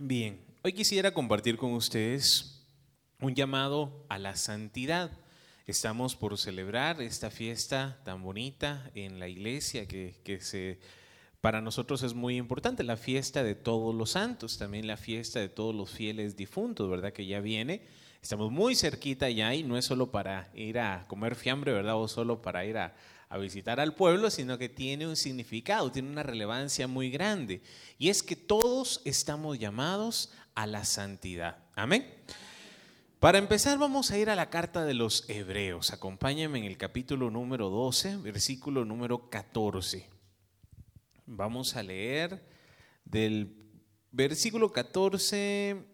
Bien, hoy quisiera compartir con ustedes un llamado a la santidad. Estamos por celebrar esta fiesta tan bonita en la iglesia que, que se, para nosotros es muy importante, la fiesta de todos los santos, también la fiesta de todos los fieles difuntos, ¿verdad? Que ya viene. Estamos muy cerquita ya y no es solo para ir a comer fiambre, ¿verdad? O solo para ir a, a visitar al pueblo, sino que tiene un significado, tiene una relevancia muy grande. Y es que todos estamos llamados a la santidad. Amén. Para empezar vamos a ir a la carta de los Hebreos. Acompáñenme en el capítulo número 12, versículo número 14. Vamos a leer del versículo 14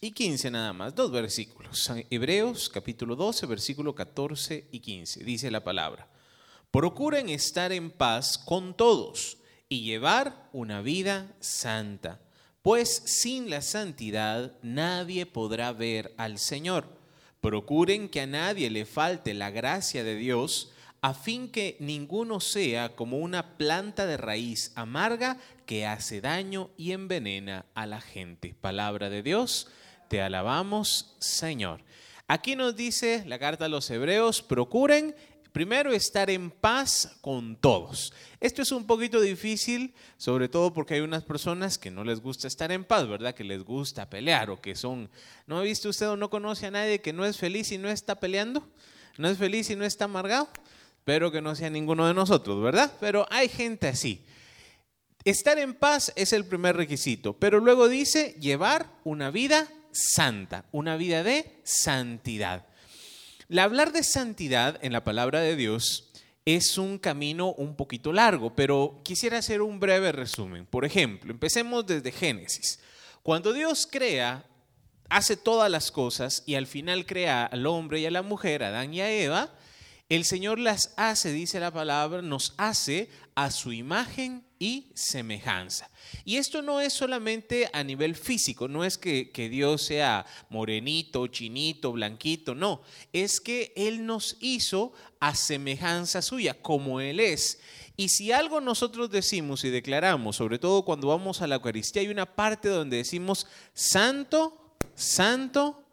y 15 nada más, dos versículos. Hebreos capítulo 12, versículo 14 y 15. Dice la palabra. Procuren estar en paz con todos y llevar una vida santa, pues sin la santidad nadie podrá ver al Señor. Procuren que a nadie le falte la gracia de Dios, a fin que ninguno sea como una planta de raíz amarga que hace daño y envenena a la gente. Palabra de Dios, te alabamos, Señor. Aquí nos dice la carta a los hebreos, procuren Primero, estar en paz con todos. Esto es un poquito difícil, sobre todo porque hay unas personas que no les gusta estar en paz, ¿verdad? Que les gusta pelear o que son... ¿No ha visto usted o no conoce a nadie que no es feliz y no está peleando? ¿No es feliz y no está amargado? Espero que no sea ninguno de nosotros, ¿verdad? Pero hay gente así. Estar en paz es el primer requisito, pero luego dice llevar una vida santa, una vida de santidad. El hablar de santidad en la palabra de Dios es un camino un poquito largo, pero quisiera hacer un breve resumen. Por ejemplo, empecemos desde Génesis. Cuando Dios crea, hace todas las cosas y al final crea al hombre y a la mujer, a Adán y a Eva, el Señor las hace, dice la palabra, nos hace a su imagen y semejanza. Y esto no es solamente a nivel físico, no es que, que, Dios sea morenito, chinito, blanquito, no, es que Él nos hizo a semejanza suya, como Él es. Y si algo nosotros decimos y declaramos, sobre todo cuando vamos a la Eucaristía, hay una parte donde decimos santo, santo,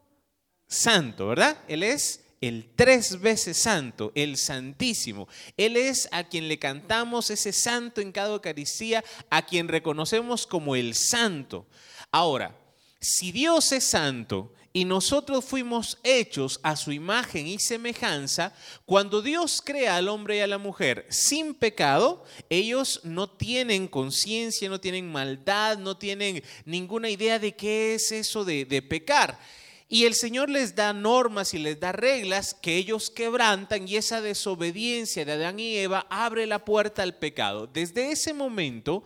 santo, ¿verdad? Él es el tres veces santo, el santísimo. Él es a quien le cantamos ese santo en cada Eucaristía, a quien reconocemos como el santo. Ahora, si Dios es santo y nosotros fuimos hechos a su imagen y semejanza, cuando Dios crea al hombre y a la mujer sin pecado, ellos no tienen conciencia, no tienen maldad, no tienen ninguna idea de qué es eso de, de pecar. Y el Señor les da normas y les da reglas que ellos quebrantan y esa desobediencia de Adán y Eva abre la puerta al pecado. Desde ese momento,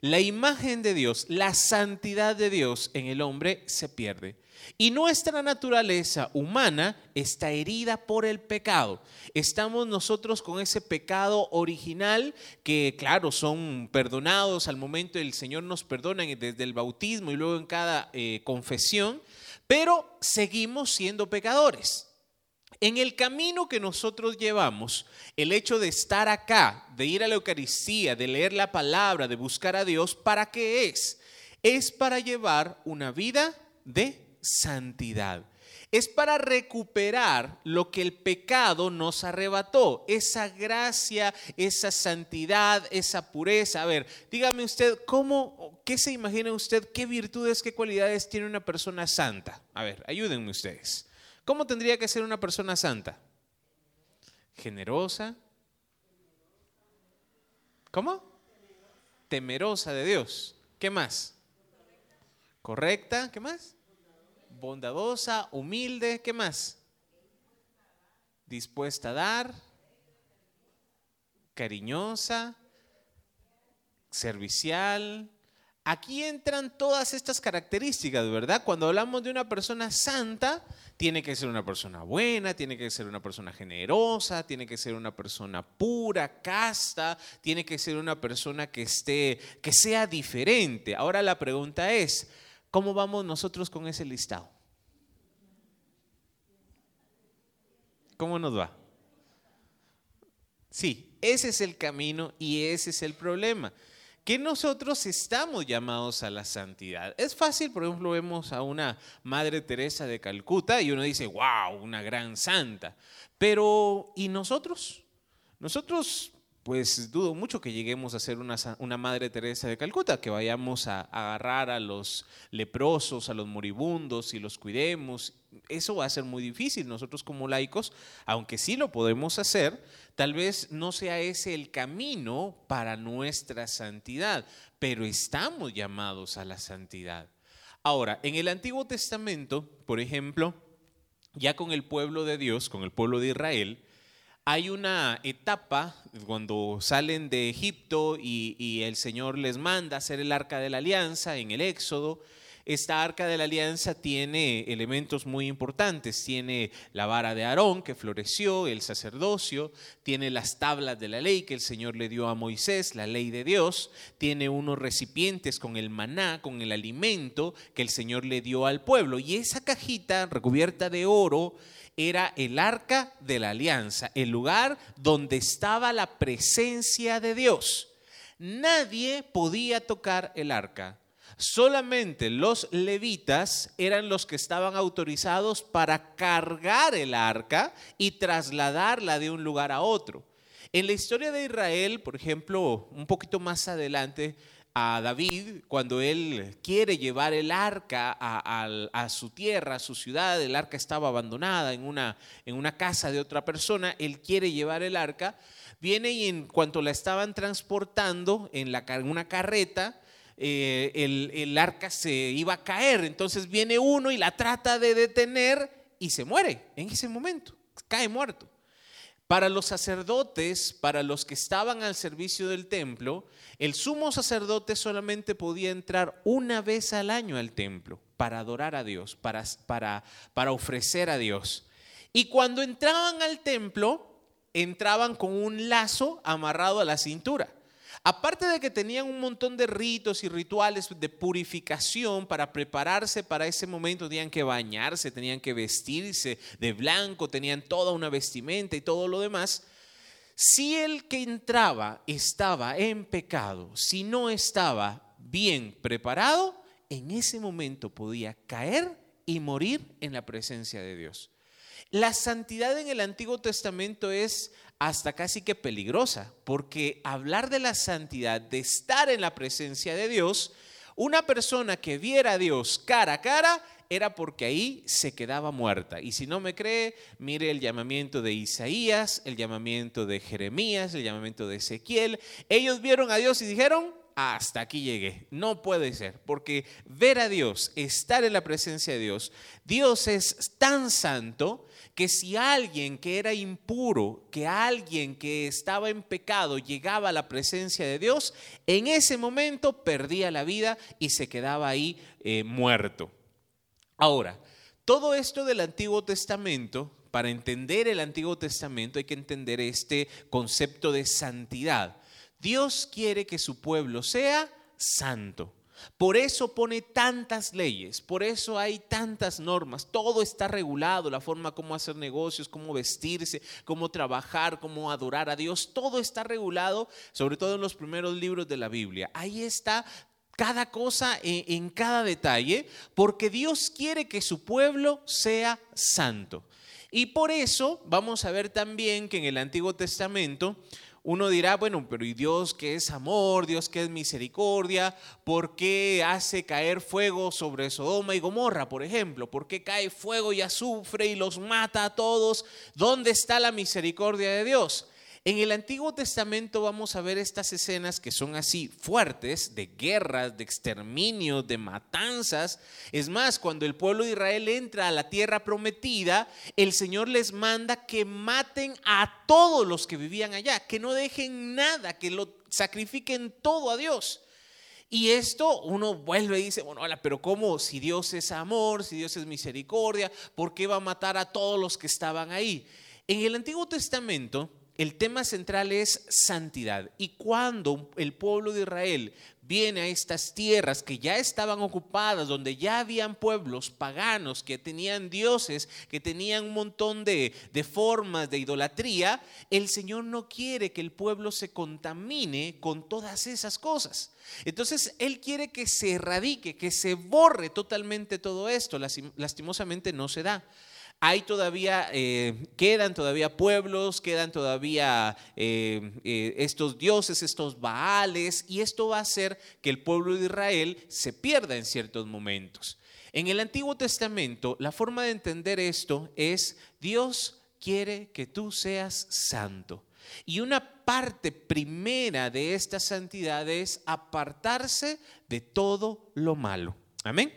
la imagen de Dios, la santidad de Dios en el hombre se pierde. Y nuestra naturaleza humana está herida por el pecado. Estamos nosotros con ese pecado original que, claro, son perdonados al momento el Señor nos perdona desde el bautismo y luego en cada eh, confesión pero seguimos siendo pecadores. En el camino que nosotros llevamos, el hecho de estar acá, de ir a la Eucaristía, de leer la palabra, de buscar a Dios, ¿para qué es? Es para llevar una vida de santidad. Es para recuperar lo que el pecado nos arrebató, esa gracia, esa santidad, esa pureza. A ver, dígame usted, ¿cómo, qué se imagina usted, qué virtudes, qué cualidades tiene una persona santa? A ver, ayúdenme ustedes. ¿Cómo tendría que ser una persona santa? Generosa. ¿Cómo? Temerosa de Dios. ¿Qué más? Correcta. ¿Qué más? Bondadosa, humilde, ¿qué más? Dispuesta a dar, cariñosa, servicial. Aquí entran todas estas características, ¿verdad? Cuando hablamos de una persona santa, tiene que ser una persona buena, tiene que ser una persona generosa, tiene que ser una persona pura, casta, tiene que ser una persona que esté que sea diferente. Ahora la pregunta es, ¿Cómo vamos nosotros con ese listado? ¿Cómo nos va? Sí, ese es el camino y ese es el problema. que nosotros estamos llamados a la santidad. Es fácil, por ejemplo, vemos a una Madre Teresa de Calcuta y uno dice, wow, una gran santa. Pero, ¿y nosotros? Nosotros pues dudo mucho que lleguemos a ser una, Madre Teresa de Calcuta, que vayamos a, agarrar a los leprosos, a los moribundos y los cuidemos. Eso va a ser muy difícil. Nosotros como laicos, aunque sí lo podemos hacer, tal vez no sea ese el camino para nuestra santidad, pero estamos llamados a la santidad. Ahora, en el Antiguo Testamento, por ejemplo, ya con el pueblo de Dios, con el pueblo de Israel, hay una etapa cuando salen de Egipto y, el Señor les manda hacer el arca de la alianza en el Éxodo. Esta arca de la alianza tiene elementos muy importantes. Tiene la vara de Aarón que floreció, el sacerdocio, tiene las tablas de la ley que el Señor le dio a Moisés, la ley de Dios, tiene unos recipientes con el maná, con el alimento que el Señor le dio al pueblo. Y esa cajita recubierta de oro era el arca de la alianza, el lugar donde estaba la presencia de Dios. Nadie podía tocar el arca. Solamente los levitas eran los que estaban autorizados para cargar el arca y trasladarla de un lugar a otro. En la historia de Israel, por ejemplo, un poquito más adelante, a David cuando él quiere llevar el arca a, su tierra, a su ciudad, el arca estaba abandonada en una, en una casa de otra persona, él quiere llevar el arca, viene y en cuanto la estaban transportando en, una carreta, eh, el, el arca se iba a caer, entonces viene uno y la trata de detener y se muere en ese momento, cae muerto. Para los sacerdotes, para los que estaban al servicio del templo, el sumo sacerdote solamente podía entrar una vez al año al templo para adorar a Dios, para, para, para ofrecer a Dios. Y cuando entraban al templo, entraban con un lazo amarrado a la cintura. Aparte de que tenían un montón de ritos y rituales de purificación para prepararse para ese momento, tenían que bañarse, tenían que vestirse de blanco, tenían toda una vestimenta y todo lo demás. Si el que entraba estaba en pecado, si no estaba bien preparado, en ese momento podía caer y morir en la presencia de Dios. La santidad en el Antiguo Testamento es hasta casi que peligrosa, porque hablar de la santidad, de estar en la presencia de Dios, una persona que viera a Dios cara a cara, era porque ahí se quedaba muerta. Y si no me cree, mire el llamamiento de Isaías, el llamamiento de Jeremías, el llamamiento de Ezequiel. Ellos vieron a Dios y dijeron, hasta aquí llegué. No puede ser, porque ver a Dios, estar en la presencia de Dios, Dios es tan santo que si alguien que era impuro, que alguien que estaba en pecado llegaba a la presencia de Dios, en ese momento perdía la vida y se quedaba ahí eh, muerto. Ahora, todo esto del Antiguo Testamento, para entender el Antiguo Testamento hay que entender este concepto de santidad. Dios quiere que su pueblo sea santo. Por eso pone tantas leyes, por eso hay tantas normas, todo está regulado, la forma como hacer negocios, cómo vestirse, cómo trabajar, cómo adorar a Dios, todo está regulado, sobre todo en los primeros libros de la Biblia. Ahí está cada cosa en, cada detalle, porque Dios quiere que su pueblo sea santo. Y por eso vamos a ver también que en el Antiguo Testamento uno dirá, bueno, pero ¿y Dios que es amor, Dios que es misericordia? ¿Por qué hace caer fuego sobre Sodoma y Gomorra, por ejemplo? ¿Por qué cae fuego y azufre y los mata a todos? ¿Dónde está la misericordia de Dios? En el Antiguo Testamento vamos a ver estas escenas que son así fuertes, de guerras, de exterminio, de matanzas. Es más, cuando el pueblo de Israel entra a la tierra prometida, el Señor les manda que maten a todos los que vivían allá, que no dejen nada, que lo sacrifiquen todo a Dios. Y esto uno vuelve y dice, bueno, hola, pero ¿cómo? Si Dios es amor, si Dios es misericordia, ¿por qué va a matar a todos los que estaban ahí? En el Antiguo Testamento, el tema central es santidad. Y cuando el pueblo de Israel viene a estas tierras que ya estaban ocupadas, donde ya habían pueblos paganos que tenían dioses, que tenían un montón de, de, formas de idolatría, el Señor no quiere que el pueblo se contamine con todas esas cosas. Entonces, Él quiere que se erradique, que se borre totalmente todo esto. Lastimosamente no se da. Hay todavía, eh, quedan todavía pueblos, quedan todavía eh, eh, estos dioses, estos baales, y esto va a hacer que el pueblo de Israel se pierda en ciertos momentos. En el Antiguo Testamento, la forma de entender esto es Dios quiere que tú seas santo. Y una parte primera de esta santidad es apartarse de todo lo malo. Amén.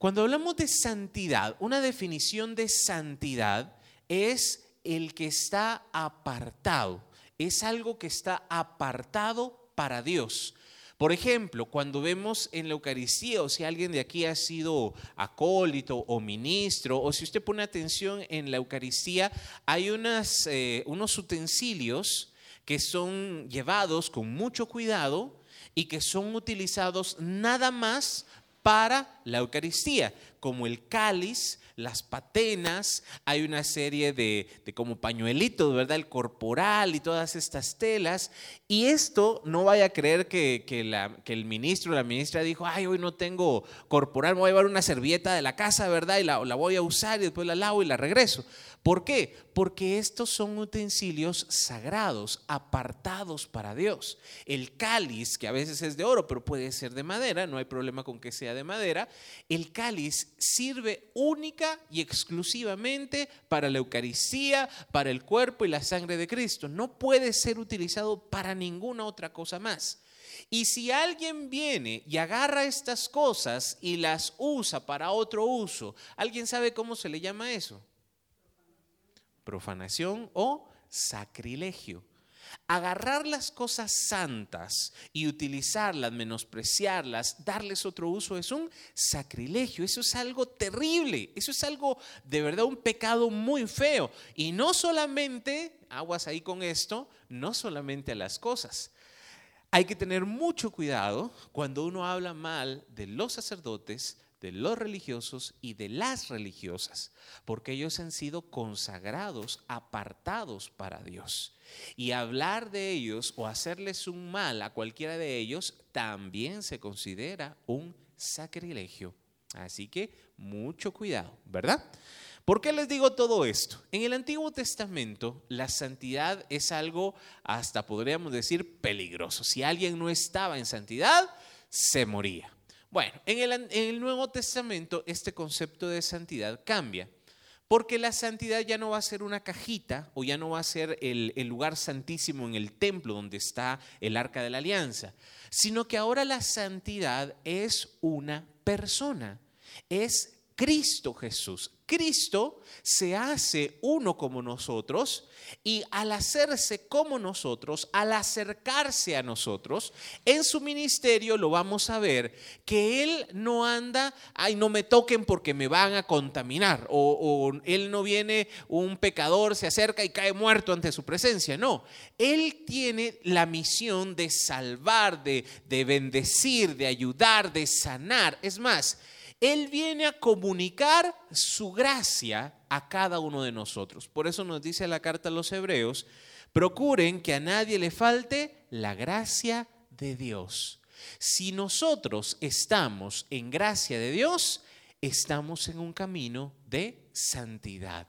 Cuando hablamos de santidad, una definición de santidad es el que está apartado, es algo que está apartado para Dios. Por ejemplo, cuando vemos en la Eucaristía, o si alguien de aquí ha sido acólito o ministro, o si usted pone atención en la Eucaristía, hay eh, unos utensilios que son llevados con mucho cuidado y que son utilizados nada más para la Eucaristía, como el cáliz, las patenas, hay una serie de, como pañuelitos, ¿verdad? El corporal y todas estas telas. Y esto no vaya a creer que, el ministro o la ministra dijo, ay, hoy no tengo corporal, me voy a llevar una servilleta de la casa, ¿verdad? Y la, la voy a usar y después la lavo y la regreso. ¿Por qué? Porque estos son utensilios sagrados, apartados para Dios. El cáliz, que a veces es de oro, pero puede ser de madera, no hay problema con que sea de madera, el cáliz sirve única y exclusivamente para la Eucaristía, para el cuerpo y la sangre de Cristo. No puede ser utilizado para ninguna otra cosa más. Y si alguien viene y agarra estas cosas y las usa para otro uso, ¿alguien sabe cómo se le llama eso? Profanación o sacrilegio. Agarrar las cosas santas y utilizarlas, menospreciarlas, darles otro uso es un sacrilegio. Eso es algo terrible. Eso es algo de verdad un pecado muy feo. Y no solamente, aguas ahí con esto, no solamente a las cosas. Hay que tener mucho cuidado cuando uno habla mal de los sacerdotes, de los religiosos y de las religiosas, porque ellos han sido consagrados, apartados para Dios. Y hablar de ellos o hacerles un mal a cualquiera de ellos también se considera un sacrilegio. Así que mucho cuidado, ¿verdad? ¿Por qué les digo todo esto? En el Antiguo Testamento la santidad es algo hasta podríamos decir peligroso. Si alguien no estaba en santidad, se moría. Bueno, en el, Nuevo Testamento este concepto de santidad cambia. Porque la santidad ya no va a ser una cajita o ya no va a ser el, el, lugar santísimo en el templo donde está el arca de la alianza, sino que ahora la santidad es una persona, es Cristo Jesús. Cristo se hace uno como nosotros y al hacerse como nosotros, al acercarse a nosotros, en su ministerio lo vamos a ver que Él no anda, ay, no me toquen porque me van a contaminar, o, Él no viene, un pecador se acerca y cae muerto ante su presencia, no, Él tiene la misión de salvar, de, de bendecir, de ayudar, de sanar, es más, él viene a comunicar su gracia a cada uno de nosotros. Por eso nos dice la carta a los hebreos, procuren que a nadie le falte la gracia de Dios. Si nosotros estamos en gracia de Dios, estamos en un camino de santidad.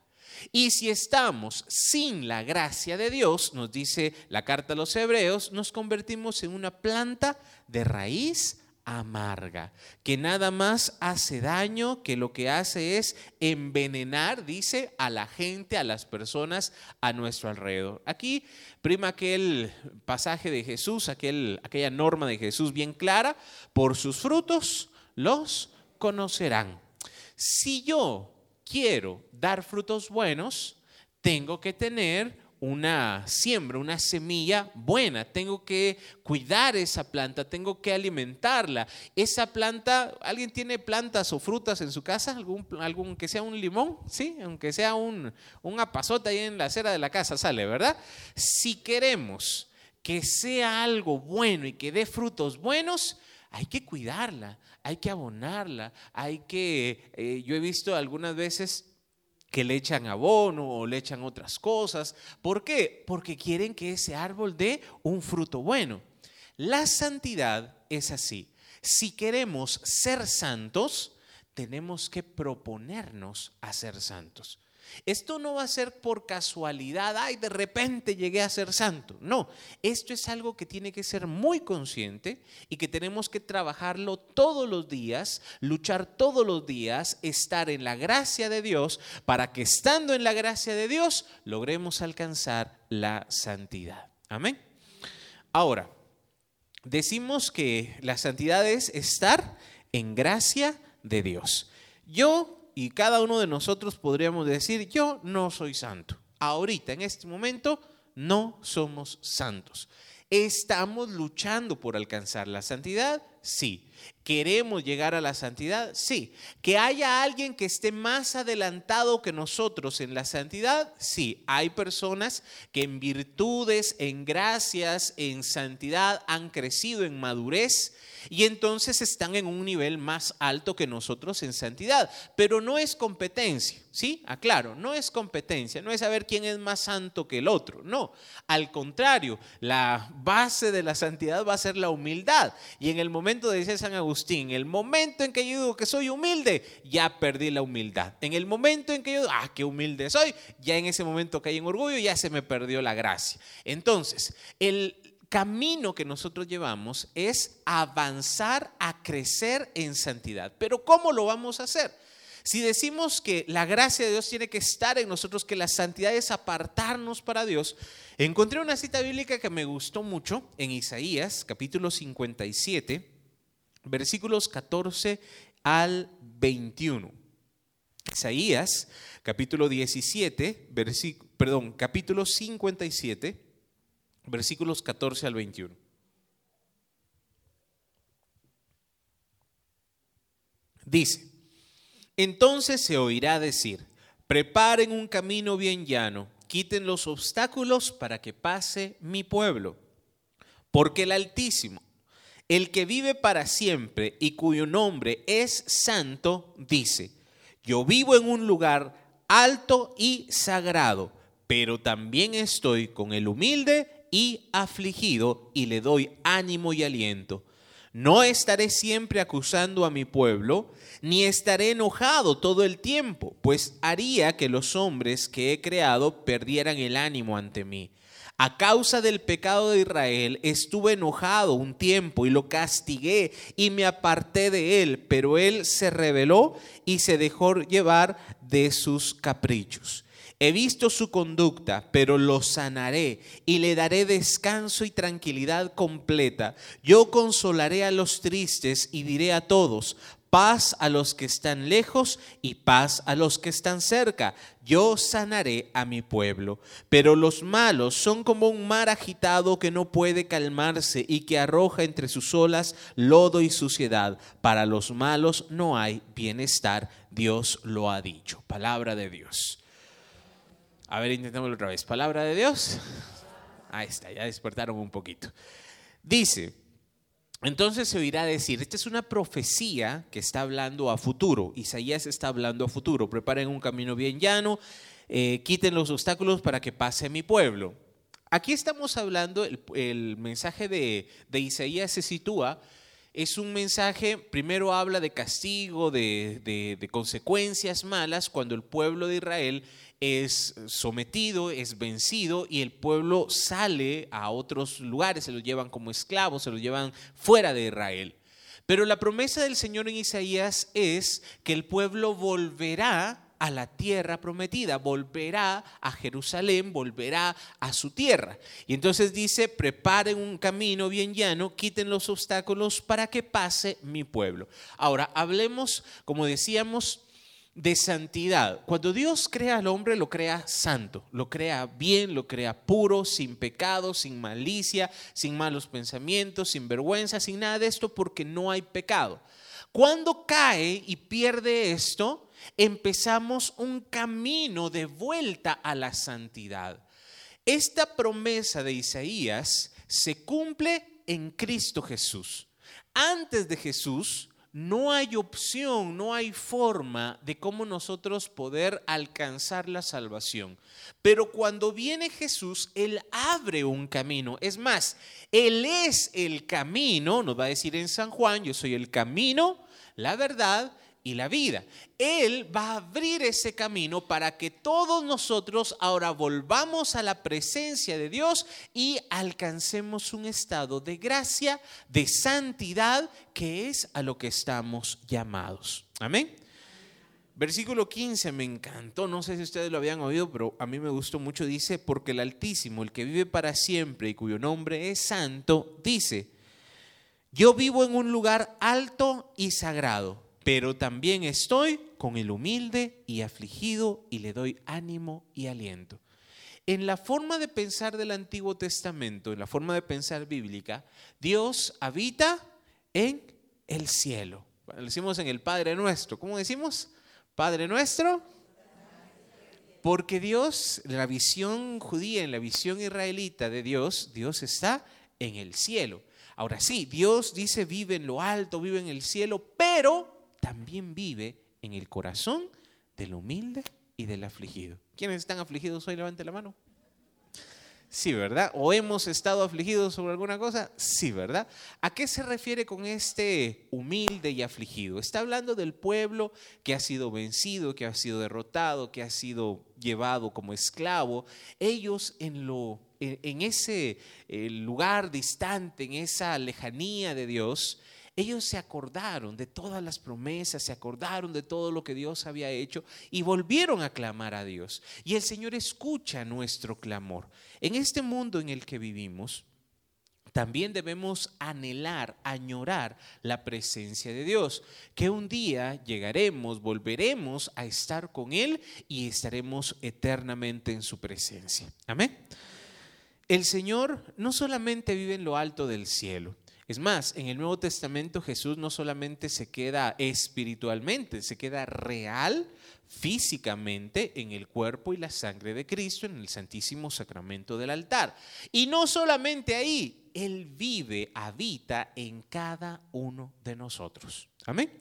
Y si estamos sin la gracia de Dios, nos dice la carta a los hebreos, nos convertimos en una planta de raíz amarga, que nada más hace daño, que lo que hace es envenenar, dice, a la gente, a las personas a nuestro alrededor. Aquí prima aquel pasaje de Jesús, aquel, aquella norma de Jesús bien clara, por sus frutos los conocerán. Si yo quiero dar frutos buenos, tengo que tener una siembra, una semilla buena. Tengo que cuidar esa planta, tengo que alimentarla. Esa planta, ¿alguien tiene plantas o frutas en su casa? ¿Algún, algún que sea un limón? ¿Sí? Aunque sea un, un apazote ahí en la acera de la casa, sale, ¿verdad? Si queremos que sea algo bueno y que dé frutos buenos, hay que cuidarla, hay que abonarla, hay que, eh, yo he visto algunas veces que le echan abono o le echan otras cosas. ¿Por qué? Porque quieren que ese árbol dé un fruto bueno. La santidad es así. Si queremos ser santos, tenemos que proponernos a ser santos. Esto no va a ser por casualidad, ay, de repente llegué a ser santo. No, esto es algo que tiene que ser muy consciente y que tenemos que trabajarlo todos los días, luchar todos los días, estar en la gracia de Dios para que estando en la gracia de Dios logremos alcanzar la santidad. Amén. Ahora, decimos que la santidad es estar en gracia de Dios. Yo y cada uno de nosotros podríamos decir, yo no soy santo. Ahorita, en este momento, no somos santos. ¿Estamos luchando por alcanzar la santidad? Sí. ¿Queremos llegar a la santidad? Sí. ¿Que haya alguien que esté más adelantado que nosotros en la santidad? Sí. Hay personas que en virtudes, en gracias, en santidad han crecido en madurez y entonces están en un nivel más alto que nosotros en santidad. Pero no es competencia, ¿sí? Aclaro, no es competencia, no es saber quién es más santo que el otro, no. Al contrario, la base de la santidad va a ser la humildad. Y en el momento, dice Agustín, el momento en que yo digo que soy humilde, ya perdí la humildad. En el momento en que yo, ah, qué humilde soy, ya en ese momento que en orgullo, ya se me perdió la gracia. Entonces, el, camino que nosotros llevamos es avanzar a crecer en santidad. Pero ¿cómo lo vamos a hacer? Si decimos que la gracia de Dios tiene que estar en nosotros, que la santidad es apartarnos para Dios, encontré una cita bíblica que me gustó mucho en Isaías, capítulo 57, versículos 14 al 21. Isaías, capítulo 17, perdón, capítulo 57 versículos 14 al 21. Dice, entonces se oirá decir, preparen un camino bien llano, quiten los obstáculos para que pase mi pueblo, porque el Altísimo, el que vive para siempre y cuyo nombre es santo, dice, yo vivo en un lugar alto y sagrado, pero también estoy con el humilde y afligido y le doy ánimo y aliento. No estaré siempre acusando a mi pueblo, ni estaré enojado todo el tiempo, pues haría que los hombres que he creado perdieran el ánimo ante mí. A causa del pecado de Israel estuve enojado un tiempo y lo castigué y me aparté de él, pero él se rebeló y se dejó llevar de sus caprichos. He visto su conducta, pero lo sanaré y le daré descanso y tranquilidad completa. Yo consolaré a los tristes y diré a todos, paz a los que están lejos y paz a los que están cerca. Yo sanaré a mi pueblo. Pero los malos son como un mar agitado que no puede calmarse y que arroja entre sus olas lodo y suciedad. Para los malos no hay bienestar. Dios lo ha dicho. Palabra de Dios. A ver, intentémoslo otra vez. Palabra de Dios. Ahí está, ya despertaron un poquito. Dice, entonces se oirá decir, esta es una profecía que está hablando a futuro. Isaías está hablando a futuro. Preparen un camino bien llano, eh, quiten los obstáculos para que pase mi pueblo. Aquí estamos hablando, el, mensaje de, Isaías se sitúa es un mensaje, primero habla de castigo, de, de, consecuencias malas cuando el pueblo de Israel es sometido, es vencido y el pueblo sale a otros lugares, se los llevan como esclavos, se los llevan fuera de Israel. Pero la promesa del Señor en Isaías es que el pueblo volverá a la tierra prometida, volverá a Jerusalén, volverá a su tierra. Y entonces dice, preparen un camino bien llano, quiten los obstáculos para que pase mi pueblo. Ahora, hablemos, como decíamos, de santidad. Cuando Dios crea al hombre, lo crea santo, lo crea bien, lo crea puro, sin pecado, sin malicia, sin malos pensamientos, sin vergüenza, sin nada de esto, porque no hay pecado. Cuando cae y pierde esto, empezamos un camino de vuelta a la santidad. Esta promesa de Isaías se cumple en Cristo Jesús. Antes de Jesús, no hay opción, no hay forma de cómo nosotros poder alcanzar la salvación. Pero cuando viene Jesús, Él abre un camino. Es más, Él es el camino, nos va a decir en San Juan, yo soy el camino, la verdad y la vida. Él va a abrir ese camino para que todos nosotros ahora volvamos a la presencia de Dios y alcancemos un estado de gracia, de santidad, que es a lo que estamos llamados. Amén. Versículo 15 me encantó, no sé si ustedes lo habían oído, pero a mí me gustó mucho. Dice, porque el Altísimo, el que vive para siempre y cuyo nombre es santo, dice, yo vivo en un lugar alto y sagrado pero también estoy con el humilde y afligido y le doy ánimo y aliento. En la forma de pensar del Antiguo Testamento, en la forma de pensar bíblica, Dios habita en el cielo. Lo decimos en el Padre nuestro. ¿Cómo decimos? Padre nuestro. Porque Dios, la visión judía, en la visión israelita de Dios, Dios está en el cielo. Ahora sí, Dios dice vive en lo alto, vive en el cielo, pero también vive en el corazón del humilde y del afligido. ¿Quiénes están afligidos hoy? Levante la mano. Sí, ¿verdad? ¿O hemos estado afligidos sobre alguna cosa? Sí, ¿verdad? ¿A qué se refiere con este humilde y afligido? Está hablando del pueblo que ha sido vencido, que ha sido derrotado, que ha sido llevado como esclavo. Ellos en lo en ese eh, lugar distante, en esa lejanía de Dios, ellos se acordaron de todas las promesas, se acordaron de todo lo que Dios había hecho y volvieron a clamar a Dios. Y el Señor escucha nuestro clamor. En este mundo en el que vivimos, también debemos anhelar, añorar la presencia de Dios, que un día llegaremos, volveremos a estar con Él y estaremos eternamente en su presencia. Amén. El Señor no solamente vive en lo alto del cielo, es más, en el Nuevo Testamento Jesús no solamente se queda espiritualmente, se queda real, físicamente, en el cuerpo y la sangre de Cristo, en el Santísimo Sacramento del altar. Y no solamente ahí, Él vive, habita en cada uno de nosotros. Amén.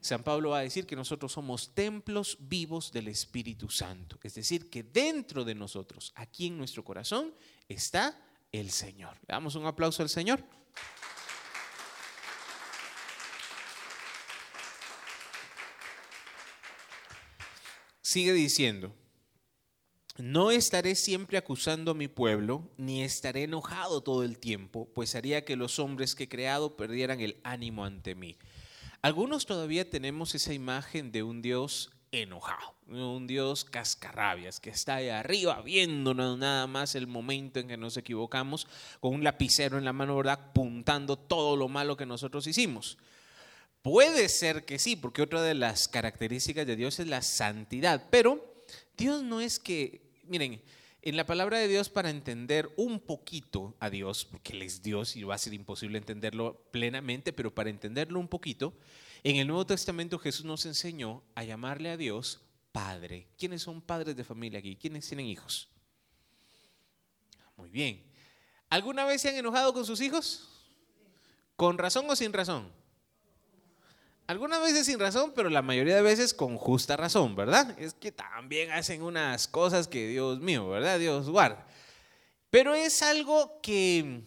San Pablo va a decir que nosotros somos templos vivos del Espíritu Santo. Es decir, que dentro de nosotros, aquí en nuestro corazón, está el Señor. Le damos un aplauso al Señor. Sigue diciendo, no estaré siempre acusando a mi pueblo, ni estaré enojado todo el tiempo, pues haría que los hombres que he creado perdieran el ánimo ante mí. Algunos todavía tenemos esa imagen de un Dios enojado, un Dios cascarrabias, que está ahí arriba viéndonos nada más el momento en que nos equivocamos, con un lapicero en la mano, ¿verdad? Apuntando todo lo malo que nosotros hicimos. Puede ser que sí, porque otra de las características de Dios es la santidad, pero Dios no es que, miren, en la palabra de Dios para entender un poquito a Dios, porque Él es Dios y va a ser imposible entenderlo plenamente, pero para entenderlo un poquito, en el Nuevo Testamento Jesús nos enseñó a llamarle a Dios Padre. ¿Quiénes son padres de familia aquí? ¿Quiénes tienen hijos? Muy bien. ¿Alguna vez se han enojado con sus hijos? ¿Con razón o sin razón? Algunas veces sin razón, pero la mayoría de veces con justa razón, ¿verdad? Es que también hacen unas cosas que Dios mío, ¿verdad? Dios guarda. Pero es algo que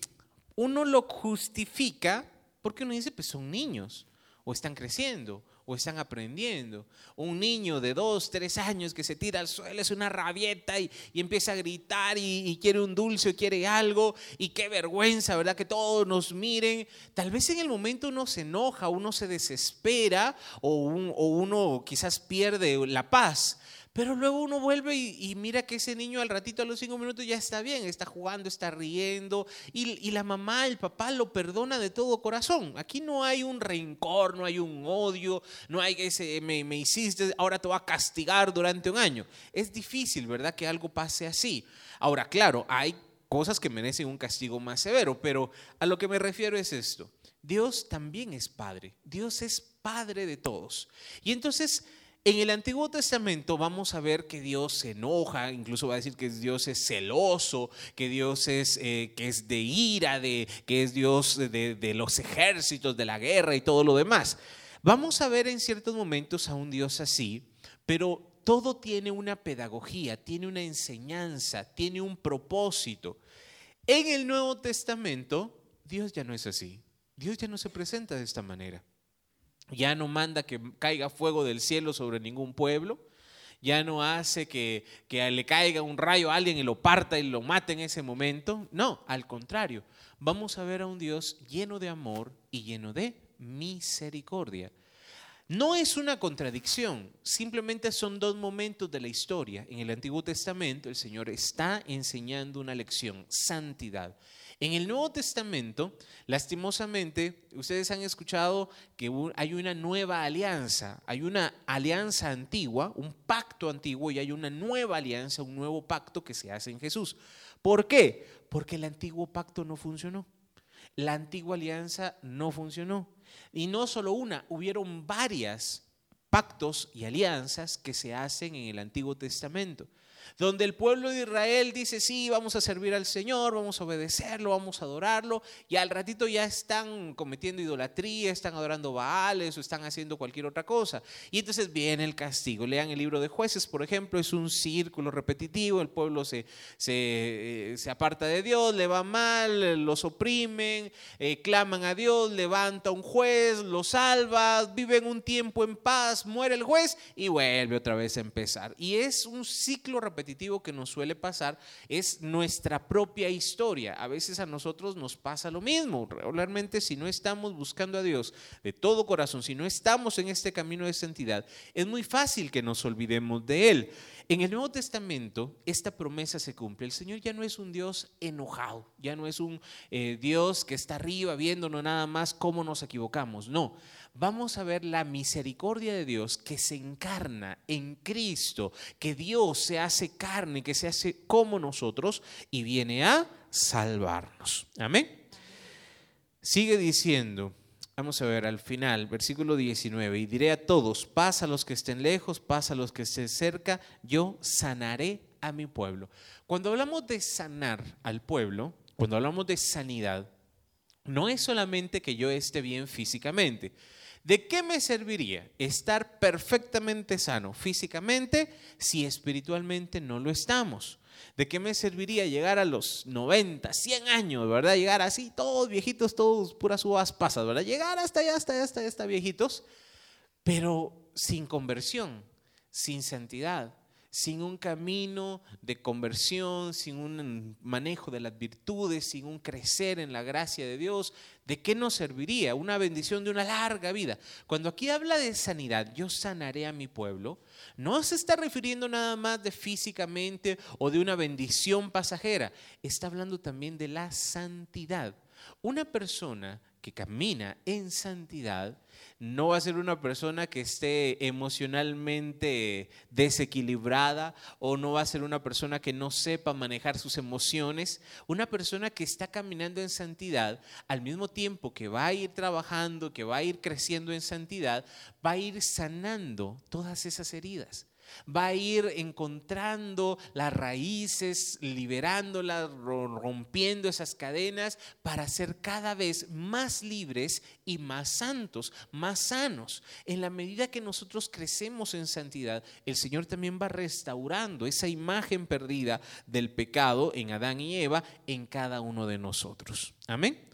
uno lo justifica porque uno dice, pues son niños o están creciendo o están aprendiendo. Un niño de dos, tres años que se tira al suelo es una rabieta y, empieza a gritar y, quiere un dulce o quiere algo y qué vergüenza, ¿verdad? Que todos nos miren. Tal vez en el momento uno se enoja, uno se desespera o, o uno quizás pierde la paz. Pero luego uno vuelve y, mira que ese niño al ratito, a los cinco minutos, ya está bien, está jugando, está riendo. Y, la mamá, el papá lo perdona de todo corazón. Aquí no hay un rencor, no hay un odio, no hay ese, me, me hiciste, ahora te voy a castigar durante un año. Es difícil, ¿verdad? Que algo pase así. Ahora, claro, hay cosas que merecen un castigo más severo, pero a lo que me refiero es esto. Dios también es Padre. Dios es Padre de todos. Y entonces en el Antiguo Testamento vamos a ver que Dios se enoja, incluso va a decir que Dios es celoso, que Dios es, eh, que es de ira, de, que es Dios de, de los ejércitos, de la guerra y todo lo demás. Vamos a ver en ciertos momentos a un Dios así, pero todo tiene una pedagogía, tiene una enseñanza, tiene un propósito. En el Nuevo Testamento, Dios ya no es así. Dios ya no se presenta de esta manera ya no manda que caiga fuego del cielo sobre ningún pueblo, ya no hace que, que, le caiga un rayo a alguien y lo parta y lo mate en ese momento. No, al contrario, vamos a ver a un Dios lleno de amor y lleno de misericordia. No es una contradicción, simplemente son dos momentos de la historia. En el Antiguo Testamento el Señor está enseñando una lección, santidad. En el Nuevo Testamento, lastimosamente, ustedes han escuchado que hay una nueva alianza, hay una alianza antigua, un pacto antiguo y hay una nueva alianza, un nuevo pacto que se hace en Jesús. ¿Por qué? Porque el antiguo pacto no funcionó. La antigua alianza no funcionó. Y no solo una, hubieron varias pactos y alianzas que se hacen en el Antiguo Testamento donde el pueblo de Israel dice, sí, vamos a servir al Señor, vamos a obedecerlo, vamos a adorarlo, y al ratito ya están cometiendo idolatría, están adorando Baales o están haciendo cualquier otra cosa. Y entonces viene el castigo. Lean el libro de jueces, por ejemplo, es un círculo repetitivo, el pueblo se, se, eh, aparta de Dios, le va mal, los oprimen, eh, claman a Dios, levanta un juez, lo salva, viven un tiempo en paz, muere el juez y vuelve otra vez a empezar. Y es un ciclo repetitivo que nos suele pasar es nuestra propia historia. A veces a nosotros nos pasa lo mismo. Regularmente si no estamos buscando a Dios de todo corazón, si no estamos en este camino de santidad, es muy fácil que nos olvidemos de Él. En el Nuevo Testamento esta promesa se cumple. El Señor ya no es un Dios enojado, ya no es un eh, Dios que está arriba viéndonos nada más cómo nos equivocamos. No, vamos a ver la misericordia de Dios que se encarna en Cristo, que Dios se hace carne, que se hace como nosotros y viene a salvarnos. Amén. Sigue diciendo, vamos a ver al final, versículo 19, y diré a todos, paz a los que estén lejos, paz a los que estén cerca, yo sanaré a mi pueblo. Cuando hablamos de sanar al pueblo, cuando hablamos de sanidad, no es solamente que yo esté bien físicamente, ¿De qué me serviría estar perfectamente sano físicamente si espiritualmente no lo estamos? ¿De qué me serviría llegar a los 90, 100 años, verdad? Llegar así, todos viejitos, todos puras uvas pasas, ¿verdad? Llegar hasta allá, hasta allá, hasta allá, hasta viejitos, pero sin conversión, sin santidad, sin un camino de conversión, sin un manejo de las virtudes, sin un crecer en la gracia de Dios, ¿de qué nos serviría? Una bendición de una larga vida. Cuando aquí habla de sanidad, yo sanaré a mi pueblo, no se está refiriendo nada más de físicamente o de una bendición pasajera, está hablando también de la santidad. Una persona que camina en santidad no va a ser una persona que esté emocionalmente desequilibrada o no va a ser una persona que no sepa manejar sus emociones. Una persona que está caminando en santidad, al mismo tiempo que va a ir trabajando, que va a ir creciendo en santidad, va a ir sanando todas esas heridas va a ir encontrando las raíces, liberándolas, rompiendo esas cadenas para ser cada vez más libres y más santos, más sanos. En la medida que nosotros crecemos en santidad, el Señor también va restaurando esa imagen perdida del pecado en Adán y Eva en cada uno de nosotros. Amén.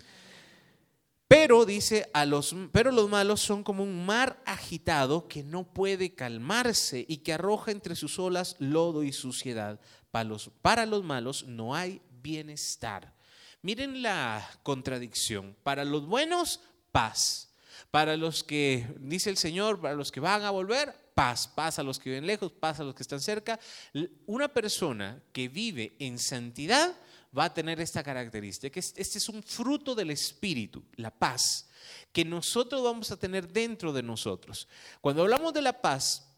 Pero dice, a los, pero los malos son como un mar agitado que no puede calmarse y que arroja entre sus olas lodo y suciedad. Para los, para los malos no hay bienestar. Miren la contradicción. Para los buenos, paz. Para los que, dice el Señor, para los que van a volver, paz, paz a los que viven lejos, paz a los que están cerca. Una persona que vive en santidad va a tener esta característica. Este es un fruto del Espíritu, la paz, que nosotros vamos a tener dentro de nosotros. Cuando hablamos de la paz,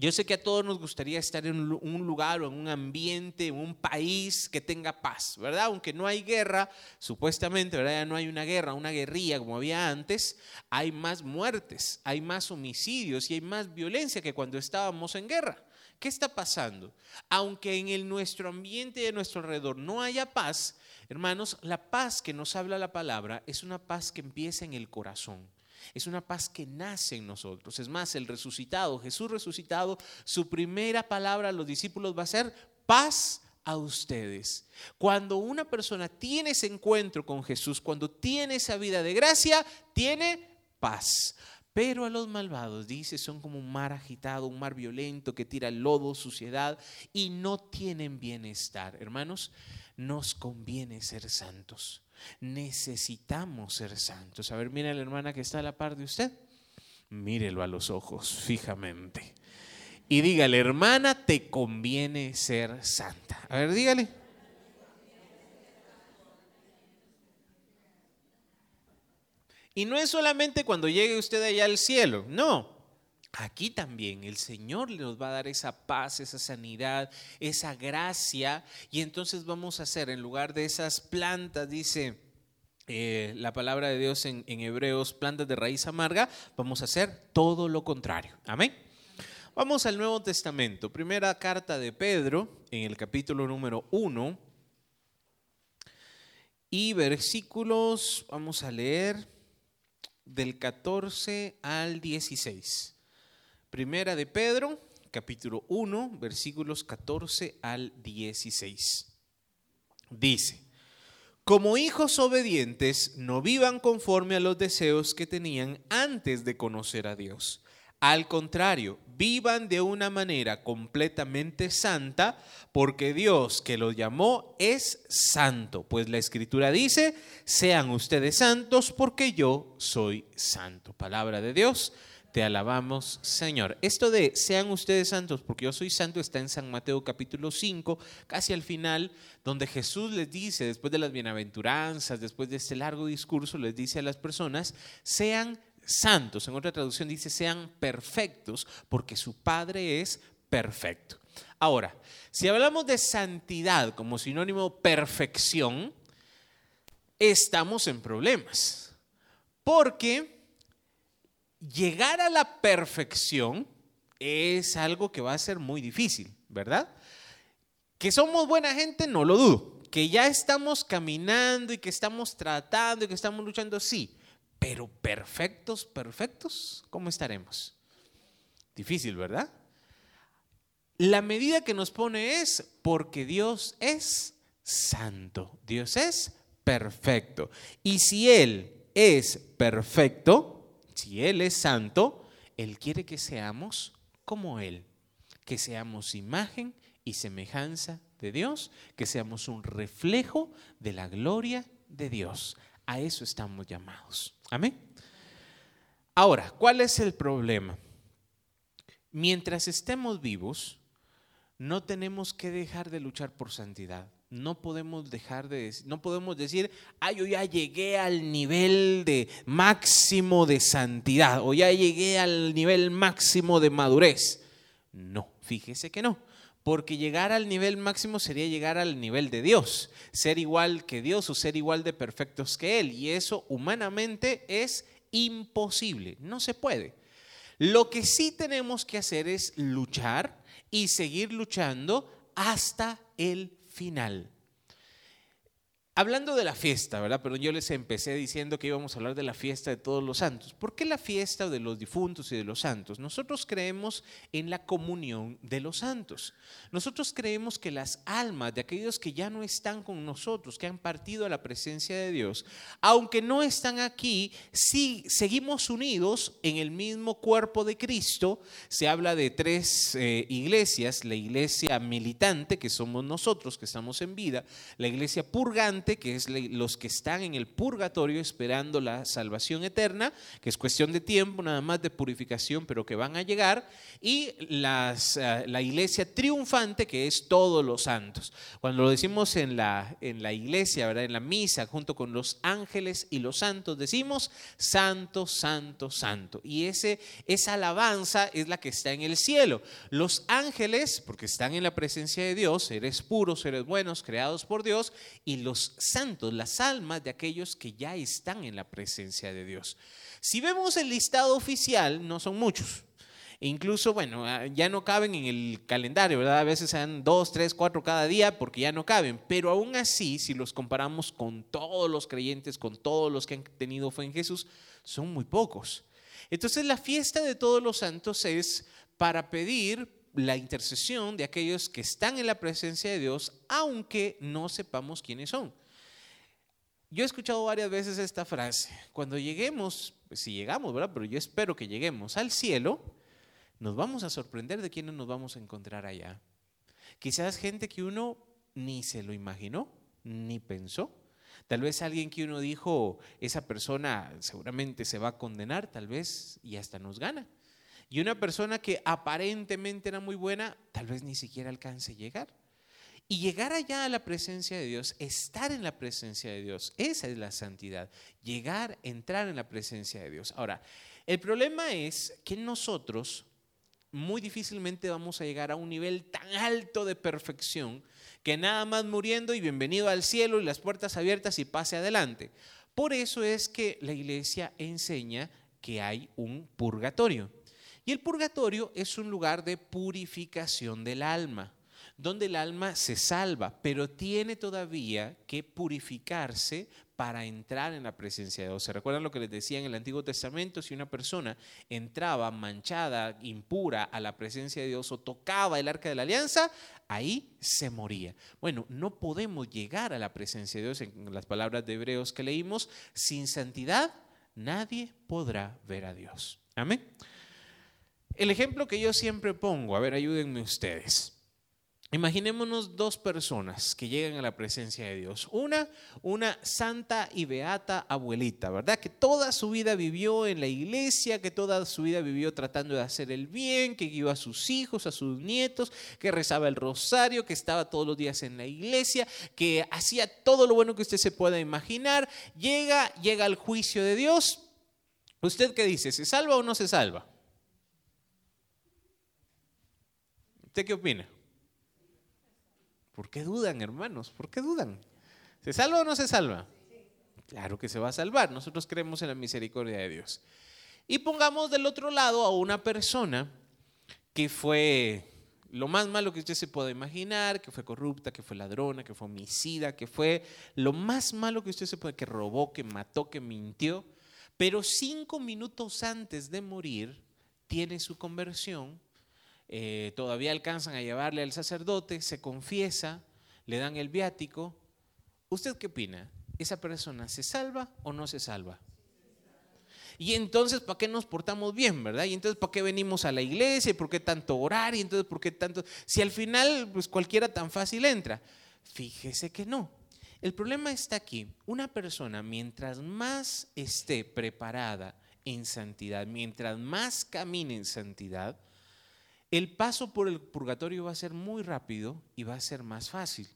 yo sé que a todos nos gustaría estar en un lugar o en un ambiente, en un país que tenga paz, ¿verdad? Aunque no hay guerra, supuestamente, ¿verdad? Ya no hay una guerra, una guerrilla como había antes, hay más muertes, hay más homicidios y hay más violencia que cuando estábamos en guerra. ¿Qué está pasando? Aunque en el, nuestro ambiente en nuestro alrededor no haya paz, hermanos, la paz que nos habla la palabra es una paz que empieza en el corazón. Es una paz que nace en nosotros. Es más, el resucitado, Jesús resucitado, su primera palabra a los discípulos va a ser paz a ustedes. Cuando una persona tiene ese encuentro con Jesús, cuando tiene esa vida de gracia, tiene paz. Pero a los malvados, dice, son como un mar agitado, un mar violento que tira lodo, suciedad y no tienen bienestar. Hermanos, nos conviene ser santos. Necesitamos ser santos. A ver, mira la hermana que está a la par de usted. Mírelo a los ojos fijamente. Y dígale, hermana, te conviene ser santa. A ver, dígale. Y no es solamente cuando llegue usted allá al cielo, no. Aquí también el Señor nos va a dar esa paz, esa sanidad, esa gracia. Y entonces vamos a hacer, en lugar de esas plantas, dice eh, la palabra de Dios en, Hebreos, plantas de raíz amarga, vamos a hacer todo lo contrario. Amén. Vamos al Nuevo Testamento. Primera carta de Pedro, en el capítulo número 1. Y versículos, vamos a leer del 14 al 16. Primera de Pedro, capítulo 1, versículos 14 al 16. Dice, como hijos obedientes, no vivan conforme a los deseos que tenían antes de conocer a Dios. Al contrario, vivan de una manera completamente santa, porque Dios que los llamó es santo. Pues la escritura dice, sean ustedes santos porque yo soy santo. Palabra de Dios, te alabamos Señor. Esto de sean ustedes santos porque yo soy santo está en San Mateo capítulo 5, casi al final, donde Jesús les dice, después de las bienaventuranzas, después de este largo discurso, les dice a las personas, sean santos. En otra traducción dice, sean perfectos, porque su Padre es perfecto. Ahora, si hablamos de santidad como sinónimo perfección, estamos en problemas. Porque llegar a la perfección es algo que va a ser muy difícil, ¿verdad? Que somos buena gente, no lo dudo. Que ya estamos caminando y que estamos tratando y que estamos luchando, sí. Pero perfectos, perfectos, ¿cómo estaremos? Difícil, ¿verdad? La medida que nos pone es porque Dios es santo, Dios es perfecto. Y si Él es perfecto, si Él es santo, Él quiere que seamos como Él, que seamos imagen y semejanza de Dios, que seamos un reflejo de la gloria de Dios. A eso estamos llamados. Amén. Ahora, ¿cuál es el problema? Mientras estemos vivos, no tenemos que dejar de luchar por santidad. No podemos dejar de no podemos decir, ah, yo ya llegué al nivel de máximo de santidad o ya llegué al nivel máximo de madurez. No, fíjese que no porque llegar al nivel máximo sería llegar al nivel de Dios, ser igual que Dios o ser igual de perfectos que Él. Y eso humanamente es imposible, no se puede. Lo que sí tenemos que hacer es luchar y seguir luchando hasta el final. Hablando de la fiesta, ¿verdad? Pero yo les empecé diciendo que íbamos a hablar de la fiesta de todos los santos. ¿Por qué la fiesta de los difuntos y de los santos? Nosotros creemos en la comunión de los santos. Nosotros creemos que las almas de aquellos que ya no están con nosotros, que han partido a la presencia de Dios, aunque no están aquí, sí seguimos unidos en el mismo cuerpo de Cristo. Se habla de tres eh, iglesias, la iglesia militante, que somos nosotros, que estamos en vida, la iglesia purgante, que es los que están en el purgatorio esperando la salvación eterna, que es cuestión de tiempo, nada más de purificación, pero que van a llegar, y las, eh, la iglesia triunfante, que es todos los santos. Cuando lo decimos en la, en la iglesia, ¿verdad? en la misa, junto con los ángeles y los santos, decimos santo, santo, santo. Y ese, esa alabanza es la que está en el cielo. Los ángeles, porque están en la presencia de Dios, seres puros, seres buenos, creados por Dios, y los santos, las almas de aquellos que ya están en la presencia de Dios. Si vemos el listado oficial, no son muchos. Incluso, bueno, ah, ya no caben en el calendario, ¿verdad? A veces sean dos, tres, cuatro cada día porque ya no caben. Pero aún así, si los comparamos con todos los creyentes, con todos los que han tenido fe en Jesús, son muy pocos. Entonces la fiesta de todos los santos es para pedir la intercesión de aquellos que están en la presencia de Dios, aunque no sepamos quiénes son. Yo he escuchado varias veces esta frase, cuando lleguemos, pues, si llegamos, ¿verdad? Pero yo espero que lleguemos al cielo, nos vamos a sorprender de quiénes nos vamos a encontrar allá. Quizás gente que uno ni se lo imaginó, ni pensó. Tal vez alguien que uno dijo, esa persona seguramente se va a condenar, tal vez, y hasta nos gana. Y una persona que aparentemente era muy buena, tal vez ni siquiera alcance a llegar. Y llegar allá a la presencia de Dios, estar en la presencia de Dios, esa es la santidad. Llegar, entrar en la presencia de Dios. Ahora, el problema es que nosotros muy difícilmente vamos a llegar a un nivel tan alto de perfección que nada más muriendo y bienvenido al cielo y las puertas abiertas y pase adelante. Por eso es que la iglesia enseña que hay un purgatorio. Y el purgatorio es un lugar de purificación del alma, donde el alma se salva, pero tiene todavía que purificarse para entrar en la presencia de Dios. ¿Se recuerdan lo que les decía en el Antiguo Testamento? Si una persona entraba manchada, impura a la presencia de Dios o tocaba el arca de la alianza, ahí se moría. Bueno, no podemos llegar a la presencia de Dios, en las palabras de Hebreos que leímos, sin santidad nadie podrá ver a Dios. Amén. El ejemplo que yo siempre pongo, a ver, ayúdenme ustedes. Imaginémonos dos personas que llegan a la presencia de Dios. Una, una santa y beata abuelita, ¿verdad? Que toda su vida vivió en la iglesia, que toda su vida vivió tratando de hacer el bien, que guió a sus hijos, a sus nietos, que rezaba el rosario, que estaba todos los días en la iglesia, que hacía todo lo bueno que usted se pueda imaginar. Llega, llega al juicio de Dios. ¿Usted qué dice? ¿Se salva o no se salva? ¿Usted qué opina? ¿Por qué dudan, hermanos? ¿Por qué dudan? ¿Se salva o no se salva? Claro que se va a salvar. Nosotros creemos en la misericordia de Dios. Y pongamos del otro lado a una persona que fue lo más malo que usted se pueda imaginar, que fue corrupta, que fue ladrona, que fue homicida, que fue lo más malo que usted se puede, que robó, que mató, que mintió, pero cinco minutos antes de morir tiene su conversión eh, todavía alcanzan a llevarle al sacerdote, se confiesa, le dan el viático. ¿Usted qué opina? ¿Esa persona se salva o no se salva? Y entonces, ¿para qué nos portamos bien, verdad? Y entonces, ¿para qué venimos a la iglesia? ¿Y por qué tanto orar? Y entonces, ¿por qué tanto? Si al final, pues cualquiera tan fácil entra. Fíjese que no. El problema está aquí. Una persona, mientras más esté preparada en santidad, mientras más camine en santidad, el paso por el purgatorio va a ser muy rápido y va a ser más fácil.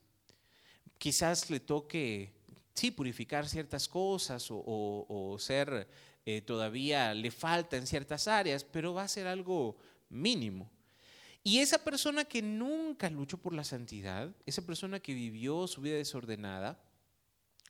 Quizás le toque, sí, purificar ciertas cosas o, ser eh, todavía le falta en ciertas áreas, pero va a ser algo mínimo. Y esa persona que nunca luchó por la santidad, esa persona que vivió su vida desordenada,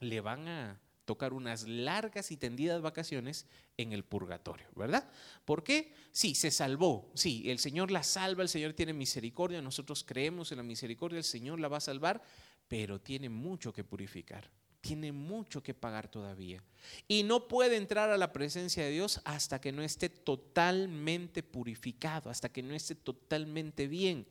le van a tocar unas largas y tendidas vacaciones en el purgatorio, ¿verdad? ¿Por qué? Sí, se salvó, sí, el Señor la salva, el Señor tiene misericordia, nosotros creemos en la misericordia, el Señor la va a salvar, pero tiene mucho que purificar, tiene mucho que pagar todavía. Y no puede entrar a la presencia de Dios hasta que no esté totalmente purificado, hasta que no esté totalmente bien.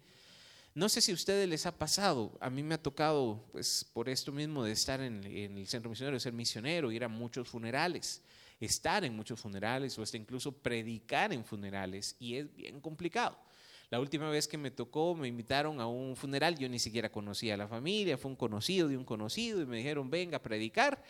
No sé si a ustedes les ha pasado, a mí me ha tocado, pues por esto mismo de estar en, el centro misionero, ser misionero, ir a muchos funerales, estar en muchos funerales o hasta incluso predicar en funerales y es bien complicado. La última vez que me tocó, me invitaron a un funeral, yo ni siquiera conocía a la familia, fue un conocido de un conocido y me dijeron, venga a predicar.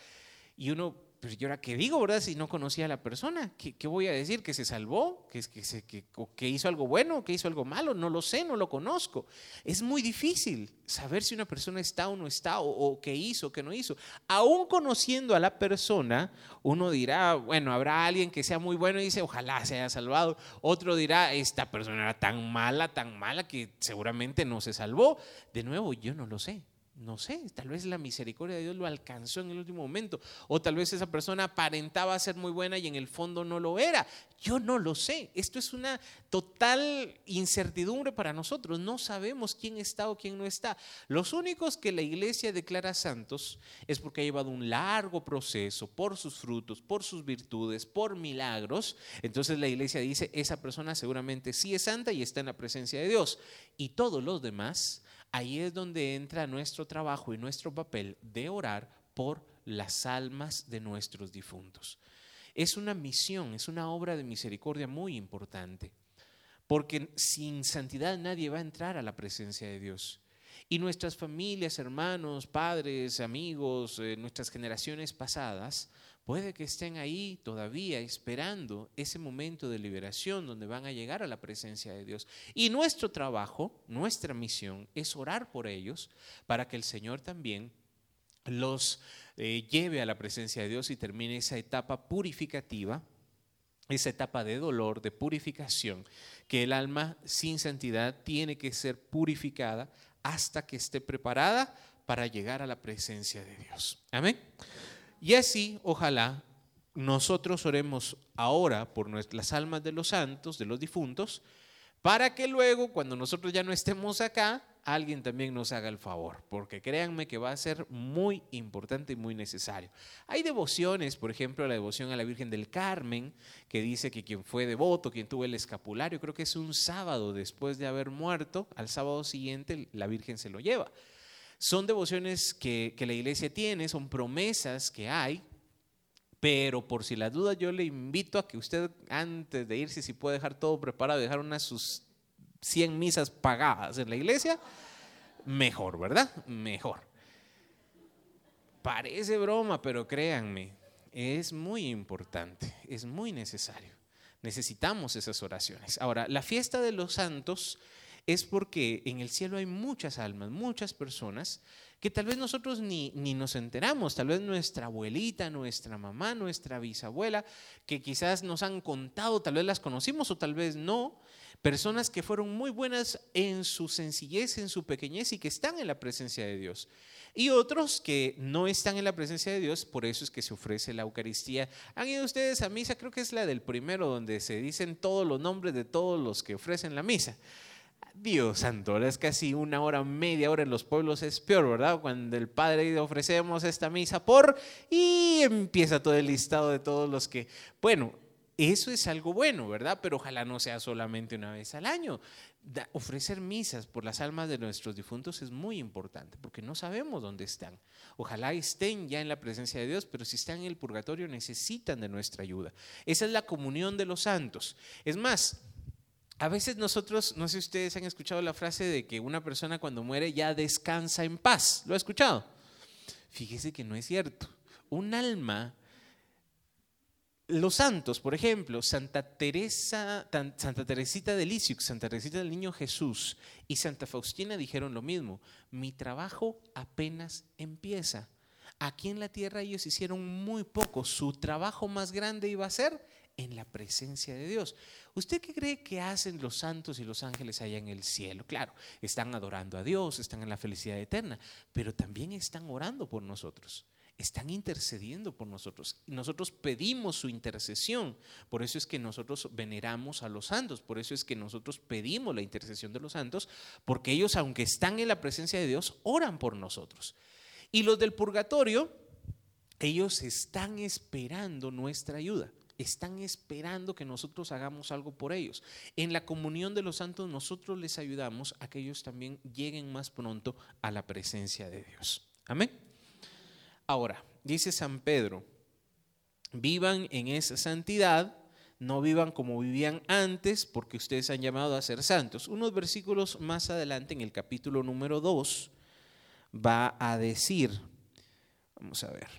Y uno pero yo ahora qué digo, ¿verdad? Si no conocía a la persona, ¿qué, voy a decir? ¿Que se salvó? ¿Que, que, que, hizo algo bueno? ¿Que hizo algo malo? No lo sé, no lo conozco. Es muy difícil saber si una persona está o no está, o, o qué hizo, o qué no hizo. Aún conociendo a la persona, uno dirá, bueno, habrá alguien que sea muy bueno y dice, ojalá se haya salvado. Otro dirá, esta persona era tan mala, tan mala que seguramente no se salvó. De nuevo, yo no lo sé. No sé, tal vez la misericordia de Dios lo alcanzó en el último momento. O tal vez esa persona aparentaba ser muy buena y en el fondo no lo era. Yo no lo sé. Esto es una total incertidumbre para nosotros. No sabemos quién está o quién no está. Los únicos que la iglesia declara santos es porque ha llevado un largo proceso por sus frutos, por sus virtudes, por milagros. Entonces la iglesia dice, esa persona seguramente sí es santa y está en la presencia de Dios. Y todos los demás Ahí es donde entra nuestro trabajo y nuestro papel de orar por las almas de nuestros difuntos. Es una misión, es una obra de misericordia muy importante, porque sin santidad nadie va a entrar a la presencia de Dios. Y nuestras familias, hermanos, padres, amigos, eh, nuestras generaciones pasadas Puede que estén ahí todavía esperando ese momento de liberación donde van a llegar a la presencia de Dios. Y nuestro trabajo, nuestra misión es orar por ellos para que el Señor también los eh, lleve a la presencia de Dios y termine esa etapa purificativa, esa etapa de dolor, de purificación, que el alma sin santidad tiene que ser purificada hasta que esté preparada para llegar a la presencia de Dios. Amén. Y así, ojalá, nosotros oremos ahora por las almas de los santos, de los difuntos, para que luego, cuando nosotros ya no estemos acá, alguien también nos haga el favor, porque créanme que va a ser muy importante y muy necesario. Hay devociones, por ejemplo, la devoción a la Virgen del Carmen, que dice que quien fue devoto, quien tuvo el escapulario, creo que es un sábado después de haber muerto, al sábado siguiente la Virgen se lo lleva. Son devociones que, la iglesia tiene, son promesas que hay, pero por si la duda yo le invito a que usted antes de irse, si puede dejar todo preparado, dejar unas sus 100 misas pagadas en la iglesia, mejor, ¿verdad? Mejor. Parece broma, pero créanme, es muy importante, es muy necesario. Necesitamos esas oraciones. Ahora, la fiesta de los santos es porque en el cielo hay muchas almas, muchas personas que tal vez nosotros ni, ni, nos enteramos, tal vez nuestra abuelita, nuestra mamá, nuestra bisabuela, que quizás nos han contado, tal vez las conocimos o tal vez no, personas que fueron muy buenas en su sencillez, en su pequeñez y que están en la presencia de Dios. Y otros que no están en la presencia de Dios, por eso es que se ofrece la Eucaristía. ¿Han ido ustedes a misa? Creo que es la del primero, donde se dicen todos los nombres de todos los que ofrecen la misa. Dios santo, es casi una hora, media hora en los pueblos es peor, ¿verdad? Cuando el Padre ofrecemos esta misa por y empieza todo el listado de todos los que, bueno, eso es algo bueno, ¿verdad? Pero ojalá no sea solamente una vez al año. ofrecer misas por las almas de nuestros difuntos es muy importante porque no sabemos dónde están. Ojalá estén ya en la presencia de Dios, pero si están en el purgatorio necesitan de nuestra ayuda. Esa es la comunión de los santos. Es más, a veces nosotros, no sé si ustedes han escuchado la frase de que una persona cuando muere ya descansa en paz. ¿Lo ha escuchado? Fíjese que no es cierto. Un alma, los santos, por ejemplo, Santa Teresa, Santa Teresita de Lisieux, Santa Teresita del Niño Jesús y Santa Faustina dijeron lo mismo. Mi trabajo apenas empieza. Aquí en la tierra ellos hicieron muy poco. Su trabajo más grande iba a ser en la presencia de Dios. ¿Usted qué cree que hacen los santos y los ángeles allá en el cielo? Claro, están adorando a Dios, están en la felicidad eterna, pero también están orando por nosotros. Están intercediendo por nosotros. Nosotros pedimos su intercesión. Por eso es que nosotros veneramos a los santos. Por eso es que nosotros pedimos la intercesión de los santos. Porque ellos, aunque están en la presencia de Dios, oran por nosotros. Y los del purgatorio, ellos están esperando nuestra ayuda están esperando que nosotros hagamos algo por ellos. En la comunión de los santos nosotros les ayudamos a que ellos también lleguen más pronto a la presencia de Dios. Amén. Ahora, dice San Pedro, vivan en esa santidad no vivan como vivían antes, porque ustedes han llamado a ser santos. Unos versículos más adelante, en el capítulo número 2, va a decir, vamos a ver,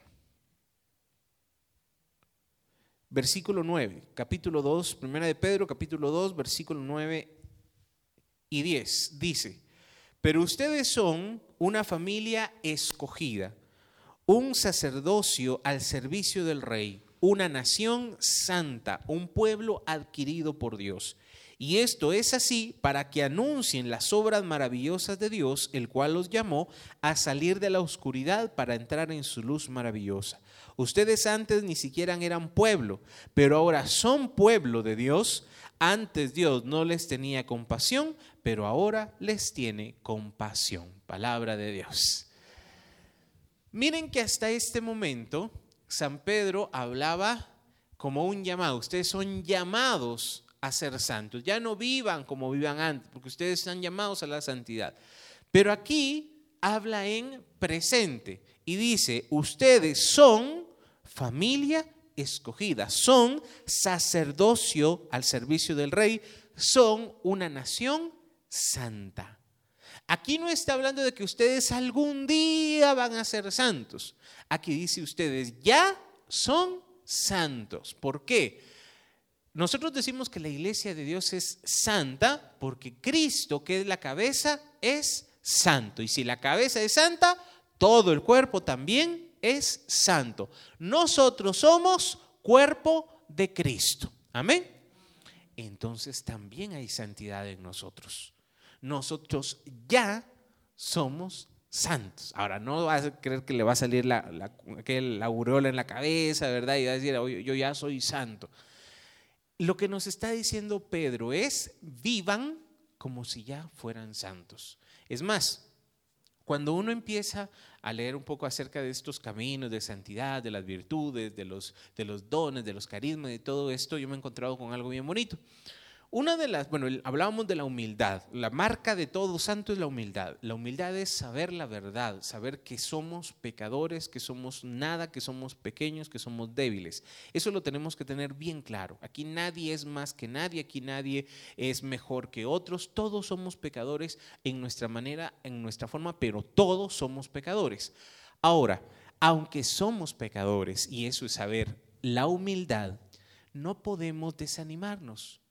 versículo 9, capítulo 2, primera de Pedro, capítulo 2, versículo 9 y 10, dice, pero ustedes son una familia escogida, un sacerdocio al servicio del rey, una nación santa, un pueblo adquirido por Dios. Y esto es así para que anuncien las obras maravillosas de Dios, el cual los llamó a salir de la oscuridad para entrar en su luz maravillosa. Ustedes antes ni siquiera eran pueblo, pero ahora son pueblo de Dios. Antes Dios no les tenía compasión, pero ahora les tiene compasión. Palabra de Dios. Miren que hasta este momento San Pedro hablaba como un llamado. Ustedes son llamados a ser santos. Ya no vivan como vivan antes, porque ustedes están llamados a la santidad. Pero aquí habla en presente y dice, ustedes son familia escogida, son sacerdocio al servicio del rey, son una nación santa. Aquí no está hablando de que ustedes algún día van a ser santos. Aquí dice ustedes ya son santos. ¿Por qué? Nosotros decimos que la iglesia de Dios es santa porque Cristo, que es la cabeza, es santo. Y si la cabeza es santa, todo el cuerpo también es santo. Nosotros somos cuerpo de Cristo. Amén. Entonces también hay santidad en nosotros nosotros ya somos santos. Ahora, no vas a creer que le va a salir la, la, aureola en la cabeza, ¿verdad? Y va a decir, yo ya soy santo. Lo que nos está diciendo Pedro es, vivan como si ya fueran santos. Es más, cuando uno empieza a leer un poco acerca de estos caminos de santidad, de las virtudes, de los, de los dones, de los carismas, de todo esto, yo me he encontrado con algo bien bonito. Una de las, bueno, hablábamos de la humildad. La marca de todo santo es la humildad. La humildad es saber la verdad, saber que somos pecadores, que somos nada, que somos pequeños, que somos débiles. Eso lo tenemos que tener bien claro. Aquí nadie es más que nadie, aquí nadie es mejor que otros. Todos somos pecadores en nuestra manera, en nuestra forma, pero todos somos pecadores. Ahora, aunque somos pecadores, y eso es saber la humildad, no podemos desanimarnos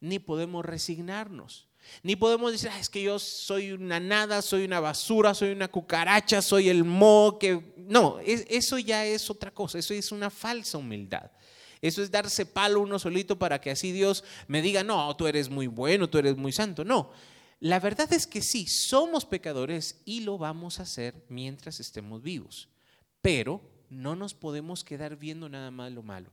ni podemos resignarnos. Ni podemos decir, es que yo soy una nada, soy una basura, soy una cucaracha, soy el mo que... No, eso ya es otra cosa, eso es una falsa humildad. Eso es darse palo uno solito para que así Dios me diga, no, tú eres muy bueno, tú eres muy santo. No, la verdad es que sí, somos pecadores y lo vamos a hacer mientras estemos vivos. Pero no nos podemos quedar viendo nada más lo malo.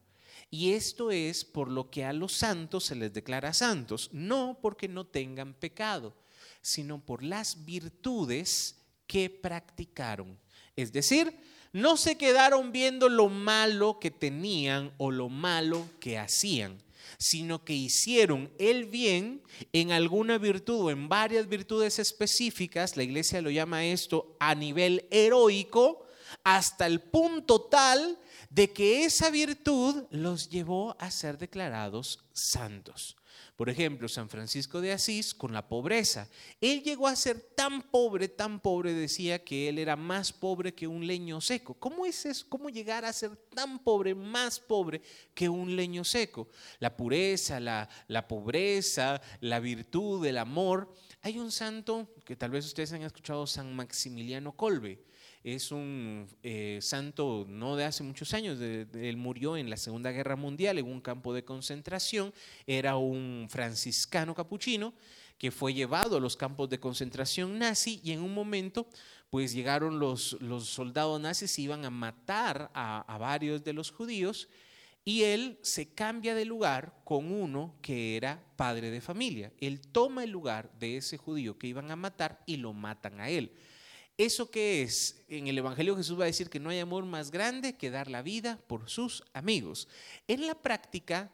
Y esto es por lo que a los santos se les declara santos, no porque no tengan pecado, sino por las virtudes que practicaron. Es decir, no se quedaron viendo lo malo que tenían o lo malo que hacían, sino que hicieron el bien en alguna virtud o en varias virtudes específicas, la iglesia lo llama esto a nivel heroico, hasta el punto tal de que esa virtud los llevó a ser declarados santos. Por ejemplo, San Francisco de Asís con la pobreza. Él llegó a ser tan pobre, tan pobre, decía que él era más pobre que un leño seco. ¿Cómo es eso? ¿Cómo llegar a ser tan pobre, más pobre que un leño seco? La pureza, la, pobreza, la virtud, el amor. Hay un santo que tal vez ustedes han escuchado, San Maximiliano Colbe es un eh, santo no de hace muchos años, él murió en la Segunda Guerra Mundial en un campo de concentración, era un franciscano capuchino que fue llevado a los campos de concentración nazi y en un momento pues llegaron los, los soldados nazis y iban a matar a, a varios de los judíos y él se cambia de lugar con uno que era padre de familia. Él toma el lugar de ese judío que iban a matar y lo matan a él. ¿Eso qué es? En el Evangelio Jesús va a decir que no hay amor más grande que dar la vida por sus amigos. En la práctica,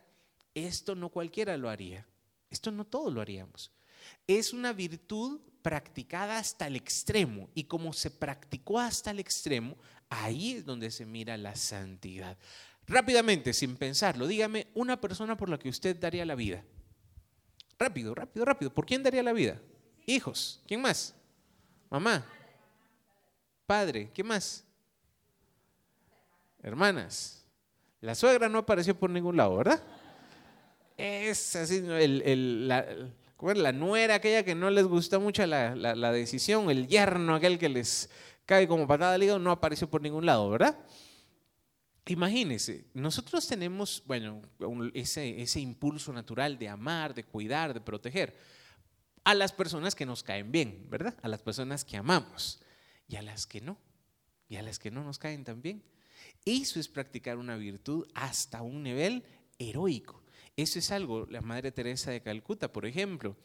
esto no cualquiera lo haría. Esto no todos lo haríamos. Es una virtud practicada hasta el extremo. Y como se practicó hasta el extremo, ahí es donde se mira la santidad. Rápidamente, sin pensarlo, dígame una persona por la que usted daría la vida. Rápido, rápido, rápido. ¿Por quién daría la vida? Hijos. ¿Quién más? Mamá. Padre. ¿Quién más? Hermanas. La suegra no apareció por ningún lado, ¿verdad? Es así, el, la, nuera aquella que no les gusta mucho la, decisión, el yerno aquel que les cae como patada al hígado, no apareció por ningún lado, ¿verdad? Imagínense, nosotros tenemos, bueno, ese impulso natural de amar, de cuidar, de proteger a las personas que nos caen bien, ¿verdad? A las personas que amamos y a las que no, y a las que no nos caen tan bien. Eso es practicar una virtud hasta un nivel heroico. Eso es algo, la Madre Teresa de Calcuta, por ejemplo,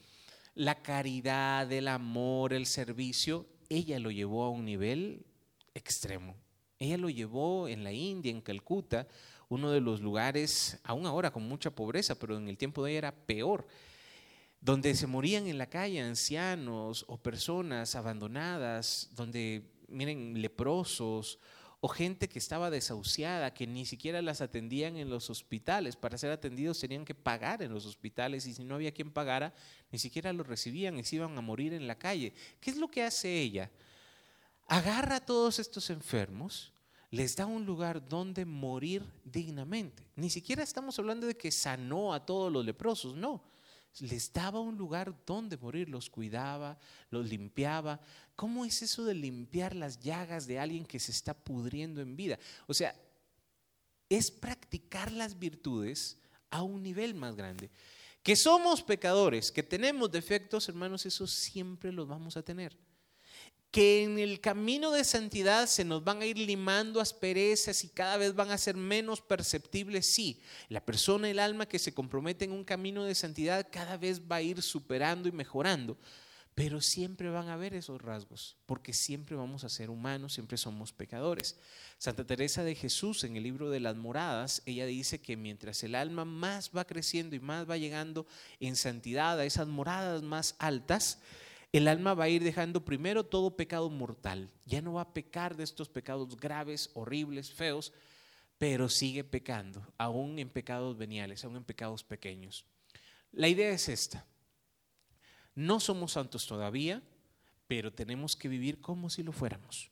la caridad, el amor, el servicio, ella lo llevó a un nivel extremo. Ella lo llevó en la India, en Calcuta, uno de los lugares, aún ahora con mucha pobreza, pero en el tiempo de ella era peor, donde se morían en la calle ancianos o personas abandonadas, donde, miren, leprosos o gente que estaba desahuciada, que ni siquiera las atendían en los hospitales. Para ser atendidos tenían que pagar en los hospitales y si no había quien pagara, ni siquiera los recibían y se iban a morir en la calle. ¿Qué es lo que hace ella? agarra a todos estos enfermos, les da un lugar donde morir dignamente. Ni siquiera estamos hablando de que sanó a todos los leprosos, no. Les daba un lugar donde morir, los cuidaba, los limpiaba. ¿Cómo es eso de limpiar las llagas de alguien que se está pudriendo en vida? O sea, es practicar las virtudes a un nivel más grande. Que somos pecadores, que tenemos defectos, hermanos, eso siempre los vamos a tener que en el camino de santidad se nos van a ir limando asperezas y cada vez van a ser menos perceptibles, sí. La persona, el alma que se compromete en un camino de santidad cada vez va a ir superando y mejorando, pero siempre van a haber esos rasgos, porque siempre vamos a ser humanos, siempre somos pecadores. Santa Teresa de Jesús en el libro de las moradas, ella dice que mientras el alma más va creciendo y más va llegando en santidad a esas moradas más altas, el alma va a ir dejando primero todo pecado mortal. Ya no va a pecar de estos pecados graves, horribles, feos, pero sigue pecando, aún en pecados veniales, aún en pecados pequeños. La idea es esta. No somos santos todavía, pero tenemos que vivir como si lo fuéramos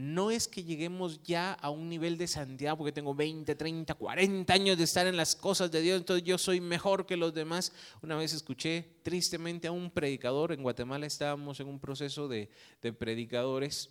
no es que lleguemos ya a un nivel de santidad porque tengo 20, 30, 40 años de estar en las cosas de Dios, entonces yo soy mejor que los demás. Una vez escuché tristemente a un predicador, en Guatemala estábamos en un proceso de, de predicadores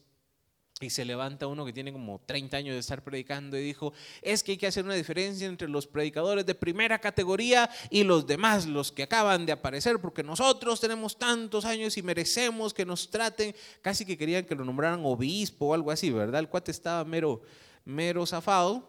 y se levanta uno que tiene como 30 años de estar predicando y dijo, es que hay que hacer una diferencia entre los predicadores de primera categoría y los demás, los que acaban de aparecer, porque nosotros tenemos tantos años y merecemos que nos traten, casi que querían que lo nombraran obispo o algo así, ¿verdad? El cuate estaba mero, mero zafado,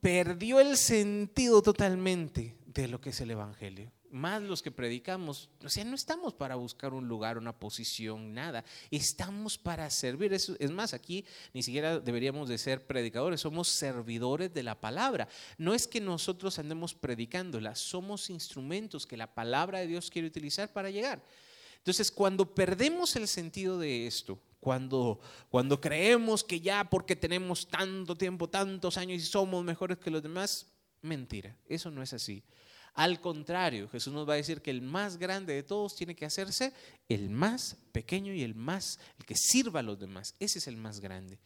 perdió el sentido totalmente de lo que es el Evangelio más los que predicamos, o sea, no estamos para buscar un lugar, una posición, nada. Estamos para servir. Es, es más, aquí ni siquiera deberíamos de ser predicadores, somos servidores de la palabra. No es que nosotros andemos predicándola, somos instrumentos que la palabra de Dios quiere utilizar para llegar. Entonces, cuando perdemos el sentido de esto, cuando, cuando creemos que ya porque tenemos tanto tiempo, tantos años y somos mejores que los demás, mentira, eso no es así. Al contrario, Jesús nos va a decir que el más grande de todos tiene que hacerse el más pequeño y el más, el que sirva a los demás. Ese es el más grande.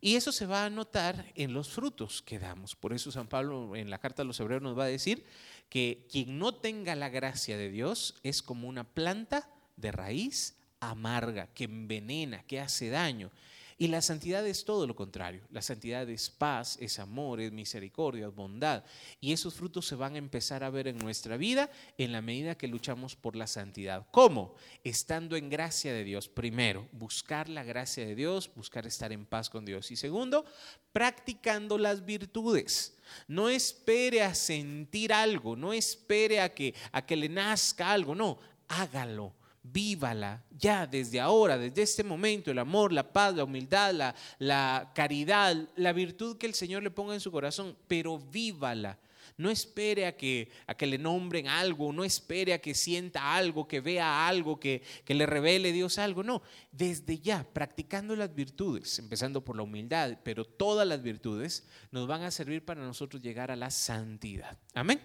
Y eso se va a notar en los frutos que damos. Por eso San Pablo en la carta a los hebreos nos va a decir que quien no tenga la gracia de Dios es como una planta de raíz amarga, que envenena, que hace daño. Y la santidad es todo lo contrario. La santidad es paz, es amor, es misericordia, es bondad. Y esos frutos se van a empezar a ver en nuestra vida en la medida que luchamos por la santidad. ¿Cómo? Estando en gracia de Dios. Primero, buscar la gracia de Dios, buscar estar en paz con Dios. Y segundo, practicando las virtudes. No espere a sentir algo, no espere a que, a que le nazca algo, no, hágalo vívala ya desde ahora, desde este momento, el amor, la paz, la humildad, la, caridad, la virtud que el Señor le ponga en su corazón, pero vívala. No espere a que, le nombren algo, no espere a que sienta algo, que vea algo, que, que le revele Dios algo. No, desde ya, practicando las virtudes, empezando por la humildad, pero todas las virtudes nos van a servir para nosotros llegar a la santidad. Amén.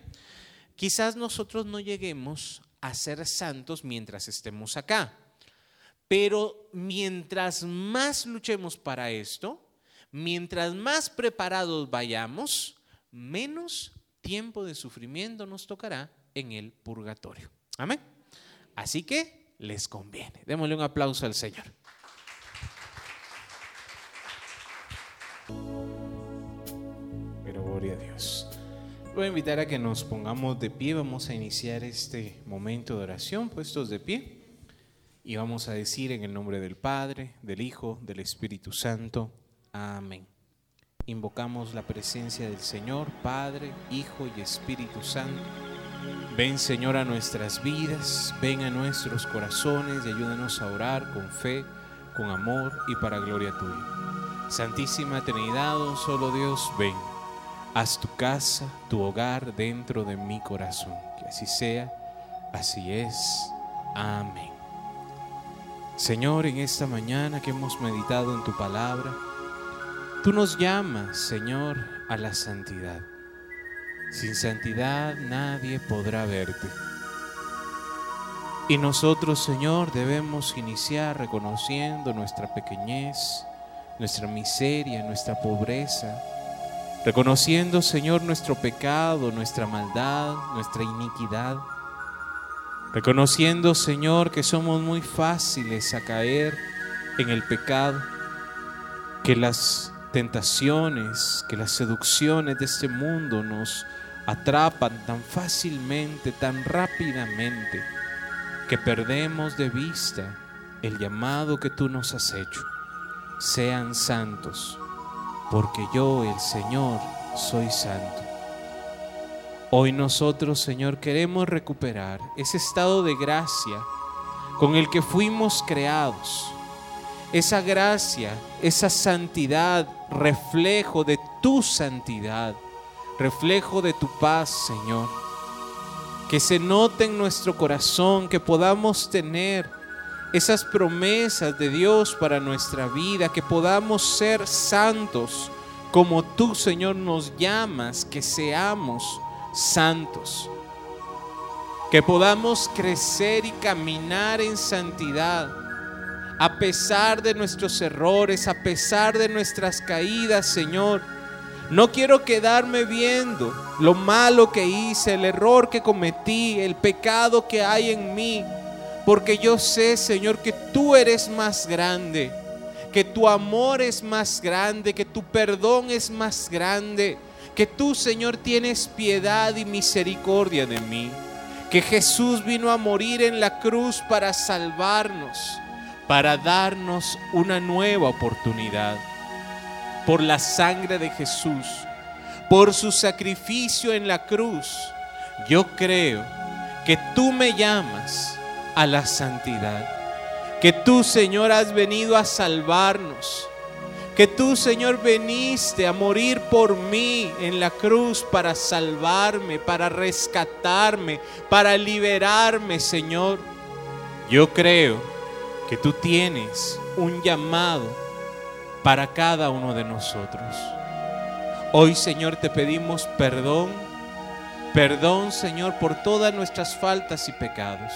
Quizás nosotros no lleguemos a ser santos mientras estemos acá, pero mientras más luchemos para esto, mientras más preparados vayamos, menos tiempo de sufrimiento nos tocará en el purgatorio. Amén. Así que les conviene. Démosle un aplauso al Señor. Pero gloria a Dios. Voy a invitar a que nos pongamos de pie. Vamos a iniciar este momento de oración puestos de pie. Y vamos a decir en el nombre del Padre, del Hijo, del Espíritu Santo. Amén invocamos la presencia del Señor, Padre, Hijo y Espíritu Santo. Ven Señor a nuestras vidas, ven a nuestros corazones y ayúdanos a orar con fe, con amor y para gloria tuya. Santísima Trinidad, un solo Dios, ven. Haz tu casa, tu hogar dentro de mi corazón. Que así sea, así es. Amén. Señor, en esta mañana que hemos meditado en tu palabra, Tú nos llamas, Señor, a la santidad. Sin santidad nadie podrá verte. Y nosotros, Señor, debemos iniciar reconociendo nuestra pequeñez, nuestra miseria, nuestra pobreza, reconociendo, Señor, nuestro pecado, nuestra maldad, nuestra iniquidad, reconociendo, Señor, que somos muy fáciles a caer en el pecado, que las tentaciones, que las seducciones de este mundo nos atrapan tan fácilmente, tan rápidamente, que perdemos de vista el llamado que tú nos has hecho. Sean santos, porque yo, el Señor, soy santo. Hoy nosotros, Señor, queremos recuperar ese estado de gracia con el que fuimos creados esa gracia, esa santidad, reflejo de tu santidad, reflejo de tu paz, Señor. Que se note en nuestro corazón, que podamos tener esas promesas de Dios para nuestra vida, que podamos ser santos como tú, Señor, nos llamas, que seamos santos. Que podamos crecer y caminar en santidad a pesar de nuestros errores, a pesar de nuestras caídas, Señor. No quiero quedarme viendo lo malo que hice, el error que cometí, el pecado que hay en mí, porque yo sé, Señor, que tú eres más grande, que tu amor es más grande, que tu perdón es más grande, que tú, Señor, tienes piedad y misericordia de mí, que Jesús vino a morir en la cruz para salvarnos para darnos una nueva oportunidad. Por la sangre de Jesús, por su sacrificio en la cruz, yo creo que tú me llamas a la santidad. Que tú, Señor, has venido a salvarnos. Que tú, Señor, veniste a morir por mí en la cruz para salvarme, para rescatarme, para liberarme, Señor. Yo creo que tú tienes un llamado para cada uno de nosotros. Hoy, Señor, te pedimos perdón, perdón, Señor, por todas nuestras faltas y pecados.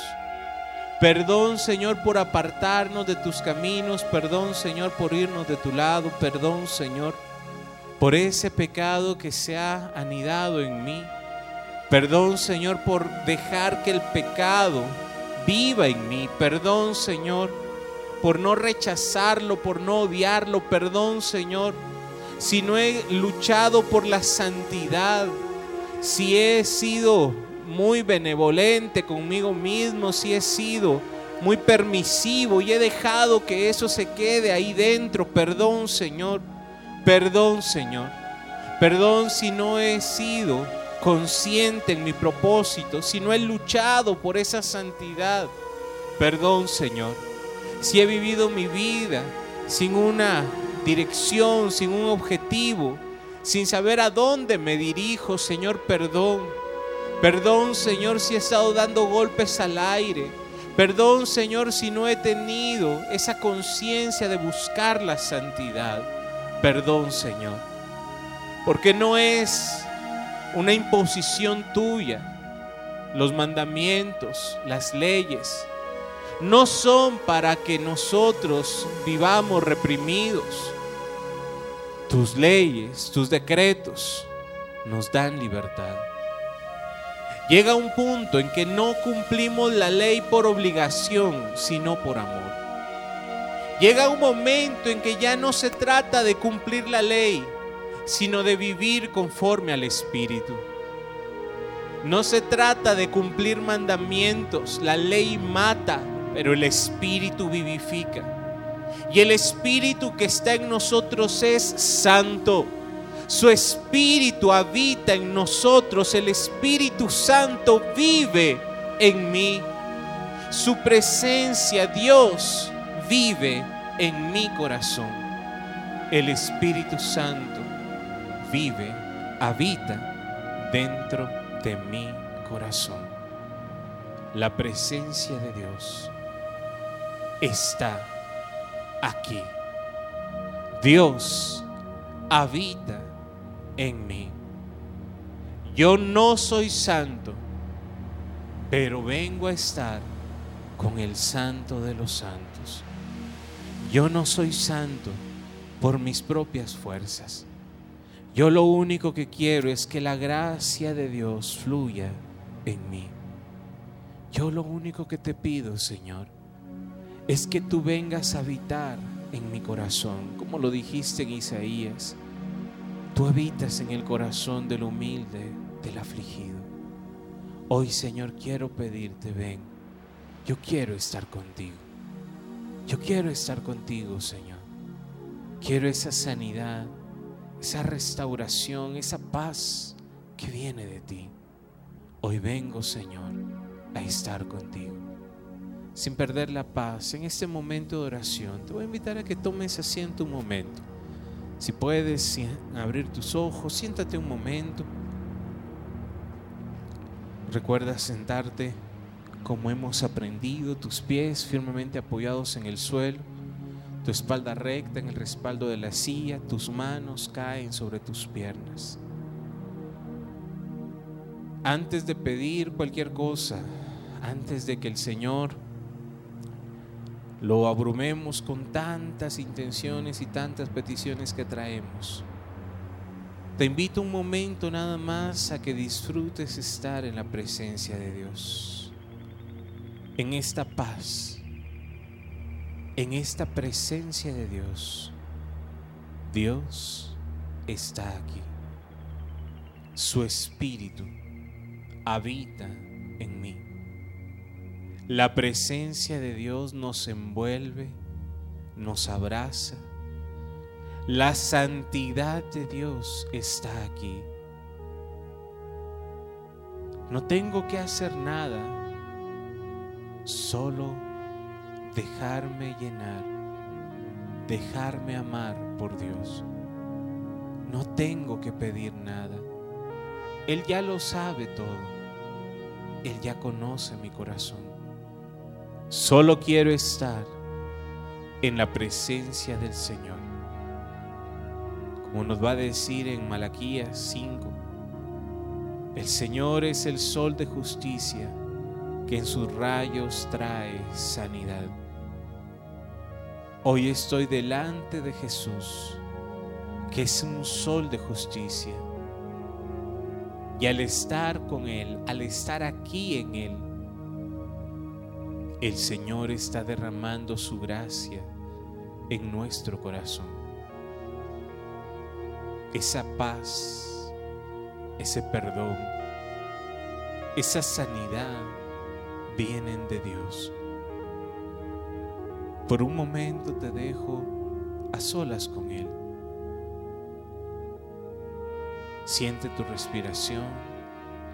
Perdón, Señor, por apartarnos de tus caminos. Perdón, Señor, por irnos de tu lado. Perdón, Señor, por ese pecado que se ha anidado en mí. Perdón, Señor, por dejar que el pecado viva en mí. Perdón, Señor, por no rechazarlo, por no odiarlo. Perdón, Señor, si no he luchado por la santidad, si he sido muy benevolente conmigo mismo, si he sido muy permisivo y he dejado que eso se quede ahí dentro. Perdón, Señor. Perdón, Señor. Perdón si no he sido consciente en mi propósito, si no he luchado por esa santidad. Perdón, Señor si he vivido mi vida sin una dirección, sin un objetivo, sin saber a dónde me dirijo, Señor, perdón. Perdón, Señor, si he estado dando golpes al aire. Perdón, Señor, si no he tenido esa conciencia de buscar la santidad. Perdón, Señor. Porque no es una imposición tuya. Los mandamientos, las leyes, no son para que nosotros vivamos reprimidos. Tus leyes, tus decretos nos dan libertad. Llega un punto en que no cumplimos la ley por obligación, sino por amor. Llega un momento en que ya no se trata de cumplir la ley, sino de vivir conforme al Espíritu. No se trata de cumplir mandamientos, la ley mata, pero el Espíritu vivifica. Y el Espíritu que está en nosotros es santo. Su Espíritu habita en nosotros. El Espíritu Santo vive en mí. Su presencia, Dios, vive en mi corazón. El Espíritu Santo vive, habita dentro de mi corazón. La presencia de Dios está aquí. Dios habita en mí. Yo no soy santo, pero vengo a estar con el santo de los santos. Yo no soy santo por mis propias fuerzas. Yo lo único que quiero es que la gracia de Dios fluya en mí. Yo lo único que te pido, Señor, es que tú vengas a habitar en mi corazón, como lo dijiste en Isaías. Tú habitas en el corazón del humilde, del afligido. Hoy, Señor, quiero pedirte, ven, yo quiero estar contigo. Yo quiero estar contigo, Señor. Quiero esa sanidad, esa restauración, esa paz que viene de ti. Hoy vengo, Señor, a estar contigo sin perder la paz, en este momento de oración, te voy a invitar a que tomes asiento un momento. Si puedes abrir tus ojos, siéntate un momento. Recuerda sentarte como hemos aprendido, tus pies firmemente apoyados en el suelo, tu espalda recta en el respaldo de la silla, tus manos caen sobre tus piernas. Antes de pedir cualquier cosa, antes de que el Señor lo abrumemos con tantas intenciones y tantas peticiones que traemos. Te invito un momento nada más a que disfrutes estar en la presencia de Dios, en esta paz, en esta presencia de Dios. Dios está aquí. Su espíritu habita. La presencia de Dios nos envuelve, nos abraza. La santidad de Dios está aquí. No tengo que hacer nada, solo dejarme llenar, dejarme amar por Dios. No tengo que pedir nada. Él ya lo sabe todo. Él ya conoce mi corazón. Solo quiero estar en la presencia del Señor. Como nos va a decir en Malaquías 5, el Señor es el sol de justicia que en sus rayos trae sanidad. Hoy estoy delante de Jesús, que es un sol de justicia. Y al estar con Él, al estar aquí en Él, el Señor está derramando su gracia en nuestro corazón. Esa paz, ese perdón, esa sanidad vienen de Dios. Por un momento te dejo a solas con Él. Siente tu respiración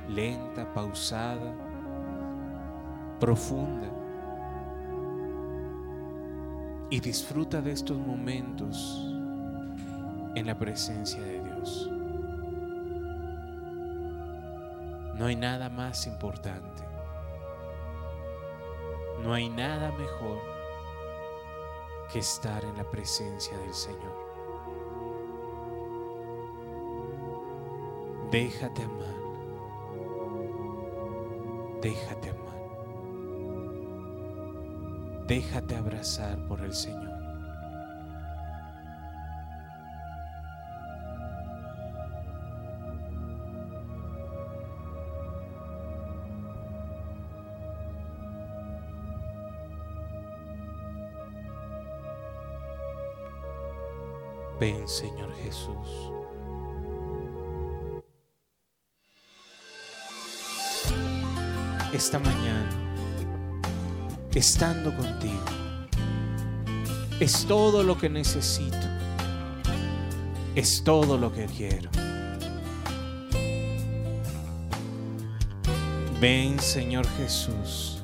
lenta, pausada, profunda y disfruta de estos momentos en la presencia de Dios. No hay nada más importante. No hay nada mejor que estar en la presencia del Señor. Déjate amar. Déjate amar. Déjate abrazar por el Señor. Ven, Señor Jesús. Esta mañana, estando contigo, es todo lo que necesito. Es todo lo que quiero. Ven, Señor Jesús,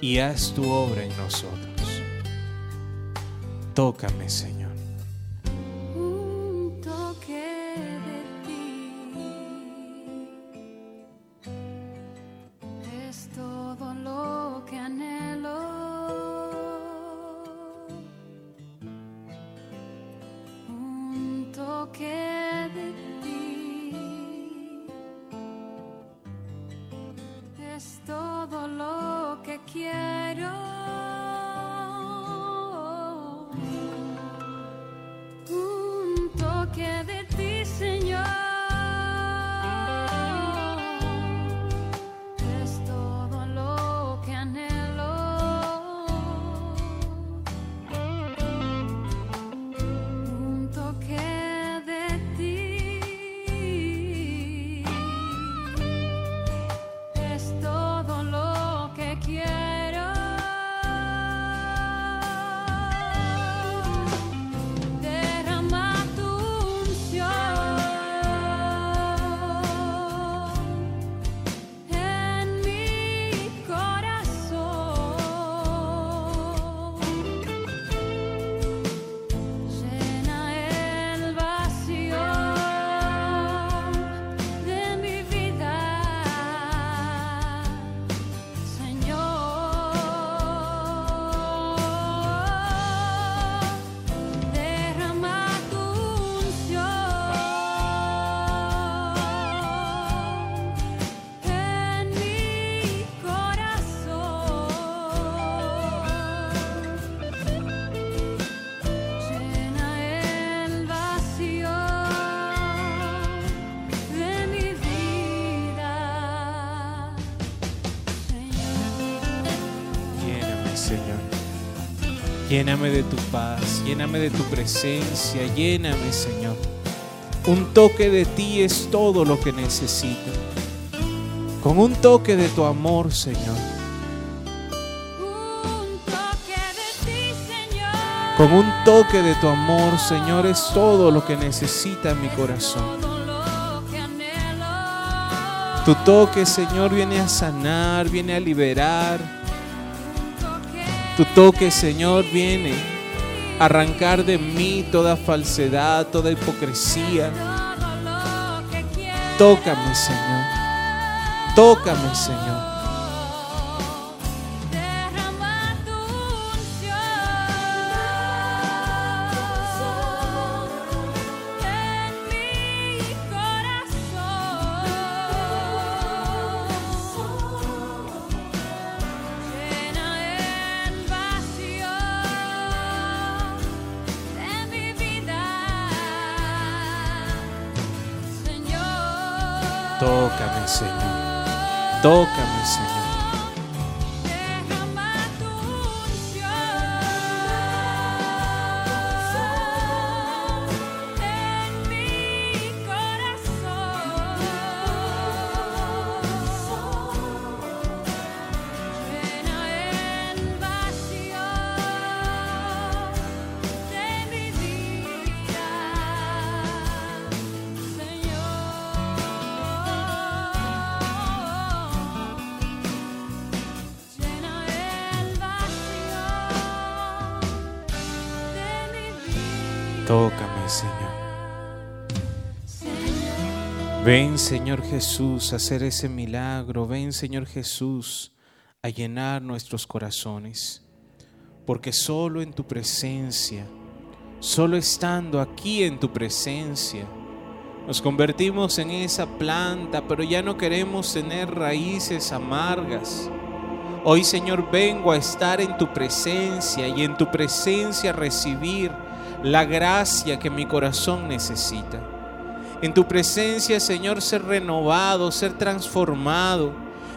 y haz tu obra en nosotros. Tócame, Señor. Lléname de tu paz, lléname de tu presencia, lléname, Señor. Un toque de ti es todo lo que necesito. Con un toque de tu amor, Señor. Con un toque de tu amor, Señor, es todo lo que necesita mi corazón. Tu toque, Señor, viene a sanar, viene a liberar tu toque, Señor, viene a arrancar de mí toda falsedad, toda hipocresía. Tócame, Señor. Tócame, Señor. Tócame, Señor. Tócame, Señor. Señor Jesús hacer ese milagro. Ven Señor Jesús a llenar nuestros corazones. Porque solo en tu presencia, solo estando aquí en tu presencia, nos convertimos en esa planta, pero ya no queremos tener raíces amargas. Hoy Señor vengo a estar en tu presencia y en tu presencia recibir la gracia que mi corazón necesita. En tu presencia, Señor, ser renovado, ser transformado.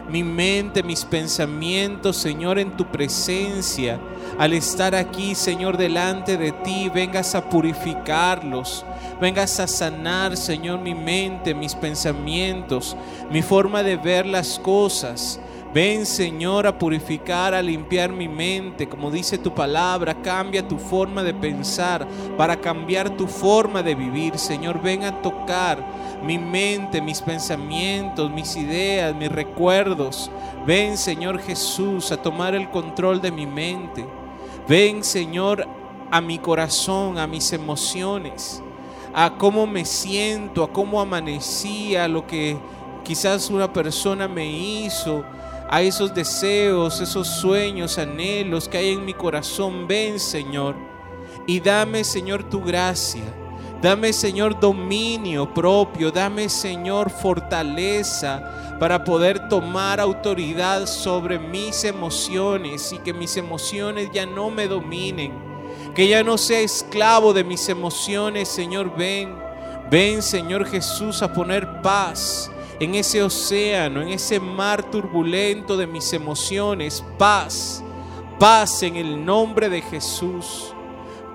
Mi mente, mis pensamientos, Señor, en tu presencia. Al estar aquí, Señor, delante de ti, vengas a purificarlos. Vengas a sanar, Señor, mi mente, mis pensamientos, mi forma de ver las cosas. Ven Señor a purificar, a limpiar mi mente, como dice tu palabra, cambia tu forma de pensar para cambiar tu forma de vivir. Señor, ven a tocar mi mente, mis pensamientos, mis ideas, mis recuerdos. Ven Señor Jesús a tomar el control de mi mente. Ven Señor a mi corazón, a mis emociones, a cómo me siento, a cómo amanecí, a lo que quizás una persona me hizo a esos deseos, esos sueños, anhelos que hay en mi corazón. Ven, Señor, y dame, Señor, tu gracia. Dame, Señor, dominio propio. Dame, Señor, fortaleza para poder tomar autoridad sobre mis emociones y que mis emociones ya no me dominen. Que ya no sea esclavo de mis emociones, Señor. Ven, ven, Señor Jesús, a poner paz en ese océano, en ese mar turbulento de mis emociones, paz, paz en el nombre de Jesús.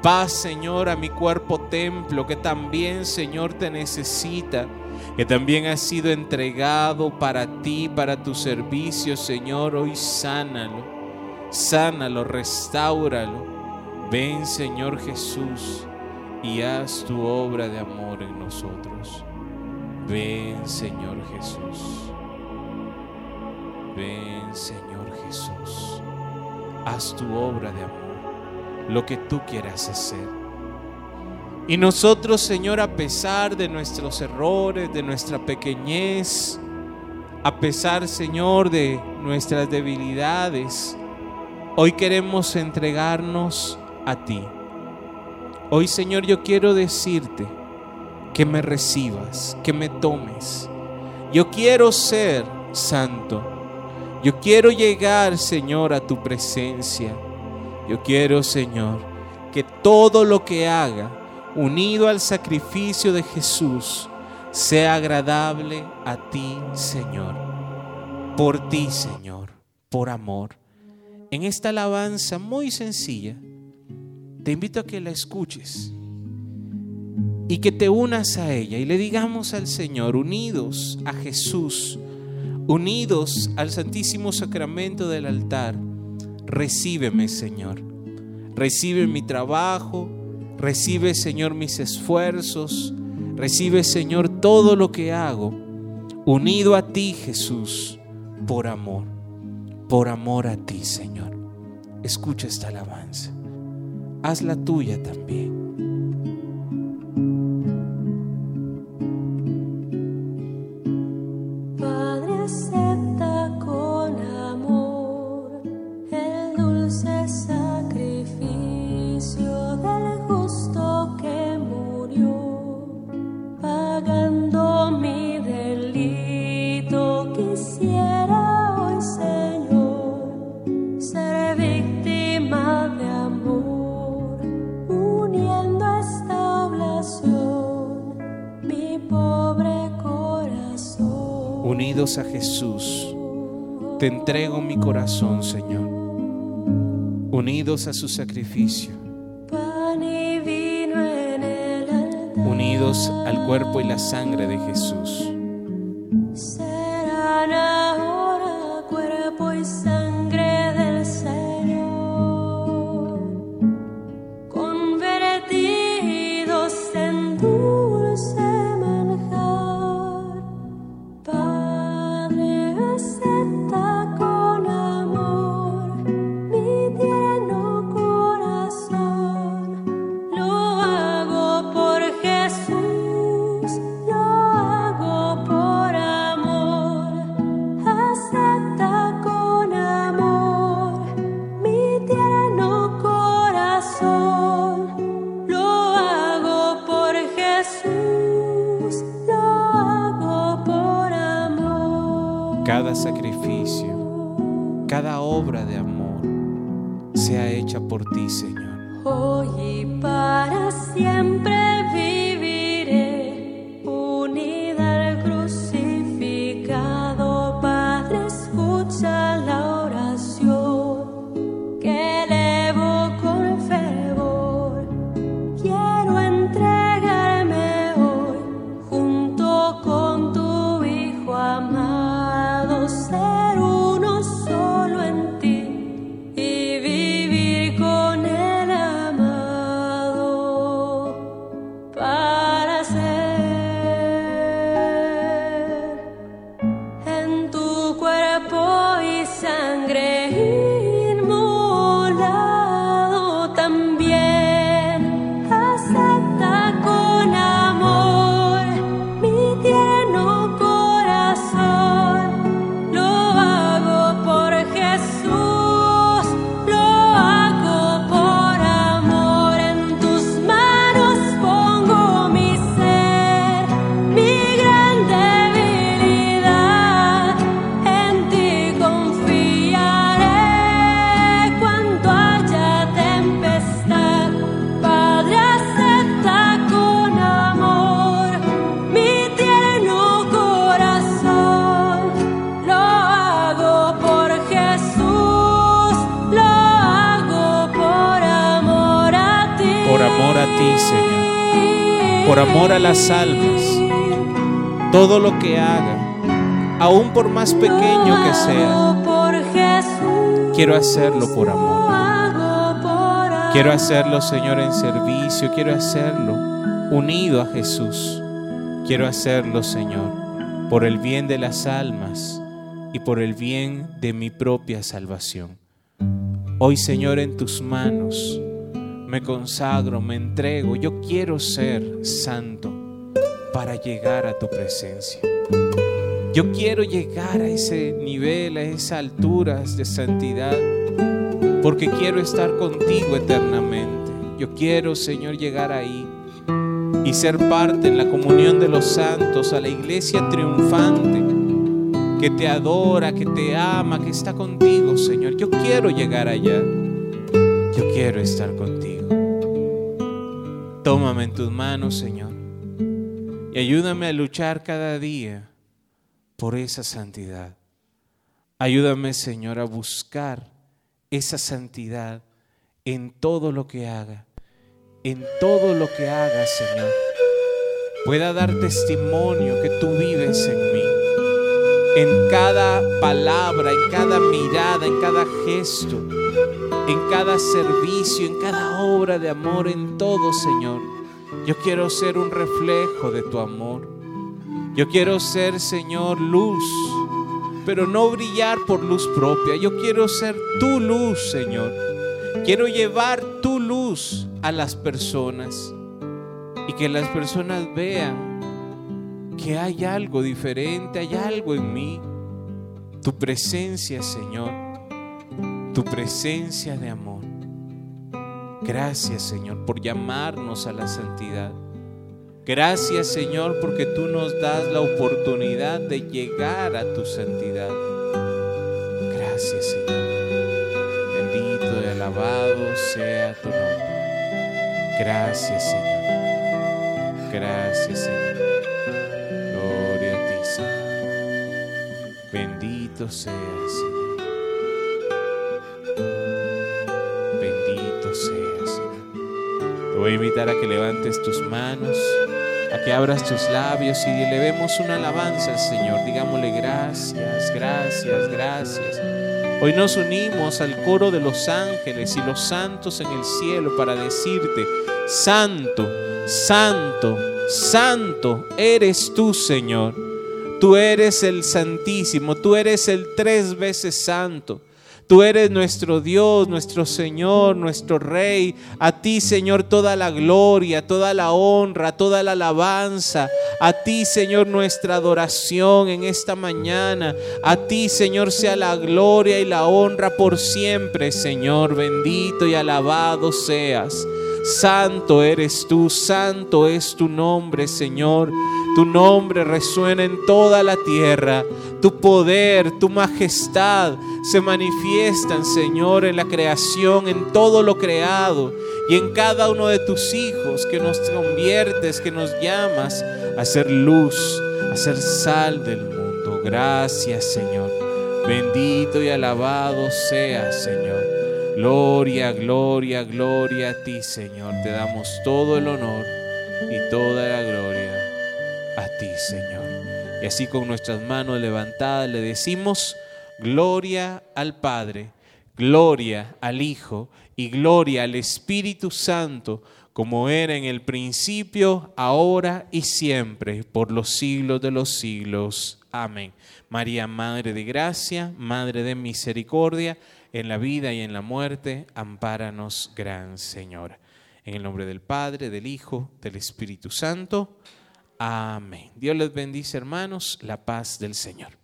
Paz, Señor, a mi cuerpo templo, que también, Señor, te necesita, que también ha sido entregado para ti, para tu servicio, Señor. Hoy sánalo, sánalo, restáuralo. Ven, Señor Jesús, y haz tu obra de amor en nosotros. Ven Señor Jesús. Ven Señor Jesús. Haz tu obra de amor, lo que tú quieras hacer. Y nosotros, Señor, a pesar de nuestros errores, de nuestra pequeñez, a pesar, Señor, de nuestras debilidades, hoy queremos entregarnos a ti. Hoy, Señor, yo quiero decirte, que me recibas, que me tomes. Yo quiero ser santo. Yo quiero llegar, Señor, a tu presencia. Yo quiero, Señor, que todo lo que haga, unido al sacrificio de Jesús, sea agradable a ti, Señor. Por ti, Señor, por amor. En esta alabanza muy sencilla, te invito a que la escuches y que te unas a ella y le digamos al Señor, unidos a Jesús, unidos al Santísimo Sacramento del altar, recíbeme Señor, recibe mi trabajo, recibe Señor mis esfuerzos, recibe Señor todo lo que hago, unido a ti Jesús, por amor, por amor a ti Señor. Escucha esta alabanza, hazla tuya también. Te entrego mi corazón, Señor, unidos a su sacrificio, unidos al cuerpo y la sangre de Jesús. Las almas. Todo lo que haga, aun por más pequeño que sea, quiero hacerlo por amor. Quiero hacerlo, Señor, en servicio. Quiero hacerlo unido a Jesús. Quiero hacerlo, Señor, por el bien de las almas y por el bien de mi propia salvación. Hoy, Señor, en tus manos me consagro, me entrego. Yo quiero ser santo para llegar a tu presencia. Yo quiero llegar a ese nivel, a esas alturas de santidad porque quiero estar contigo eternamente. Yo quiero, Señor, llegar ahí y ser parte en la comunión de los santos, a la iglesia triunfante que te adora, que te ama, que está contigo, Señor. Yo quiero llegar allá. Yo quiero estar contigo. Tómame en tus manos, Señor, y ayúdame a luchar cada día por esa santidad. Ayúdame, Señor, a buscar esa santidad en todo lo que haga, en todo lo que haga, Señor. Pueda dar testimonio que tú vives en mí, en cada palabra, en cada mirada, en cada gesto, en cada servicio, en cada obra de amor, en todo, Señor. Yo quiero ser un reflejo de tu amor. Yo quiero ser, Señor, luz, pero no brillar por luz propia. Yo quiero ser tu luz, Señor. Quiero llevar tu luz a las personas y que las personas vean que hay algo diferente, hay algo en mí. Tu presencia, Señor, tu presencia de amor. Gracias, Señor, por llamarnos a la santidad. Gracias, Señor, porque tú nos das la oportunidad de llegar a tu santidad. Gracias, Señor. Bendito y alabado sea tu nombre. Gracias, Señor. Gracias, Señor. Gloria a ti, Señor. Bendito seas, Señor. Voy a invitar a que levantes tus manos, a que abras tus labios y le demos una alabanza al Señor. Digámosle gracias, gracias, gracias. Hoy nos unimos al coro de los ángeles y los santos en el cielo para decirte, Santo, Santo, Santo eres tú, Señor. Tú eres el Santísimo, tú eres el tres veces santo. Tú eres nuestro Dios, nuestro Señor, nuestro Rey. A ti, Señor, toda la gloria, toda la honra, toda la alabanza. A ti, Señor, nuestra adoración en esta mañana. A ti, Señor, sea la gloria y la honra por siempre, Señor. Bendito y alabado seas. Santo eres tú, santo es tu nombre, Señor. Tu nombre resuena en toda la tierra. Tu poder, tu majestad se manifiestan, Señor, en la creación, en todo lo creado y en cada uno de tus hijos que nos conviertes, que nos llamas a ser luz, a ser sal del mundo. Gracias, Señor. Bendito y alabado sea, Señor. Gloria, gloria, gloria a ti, Señor. Te damos todo el honor y toda la gloria Señor. Y así con nuestras manos levantadas le decimos, gloria al Padre, gloria al Hijo y gloria al Espíritu Santo, como era en el principio, ahora y siempre, por los siglos de los siglos. Amén. María, Madre de Gracia, Madre de Misericordia, en la vida y en la muerte, ampáranos, Gran Señor. En el nombre del Padre, del Hijo, del Espíritu Santo. Amén. Dios les bendice, hermanos, la paz del Señor.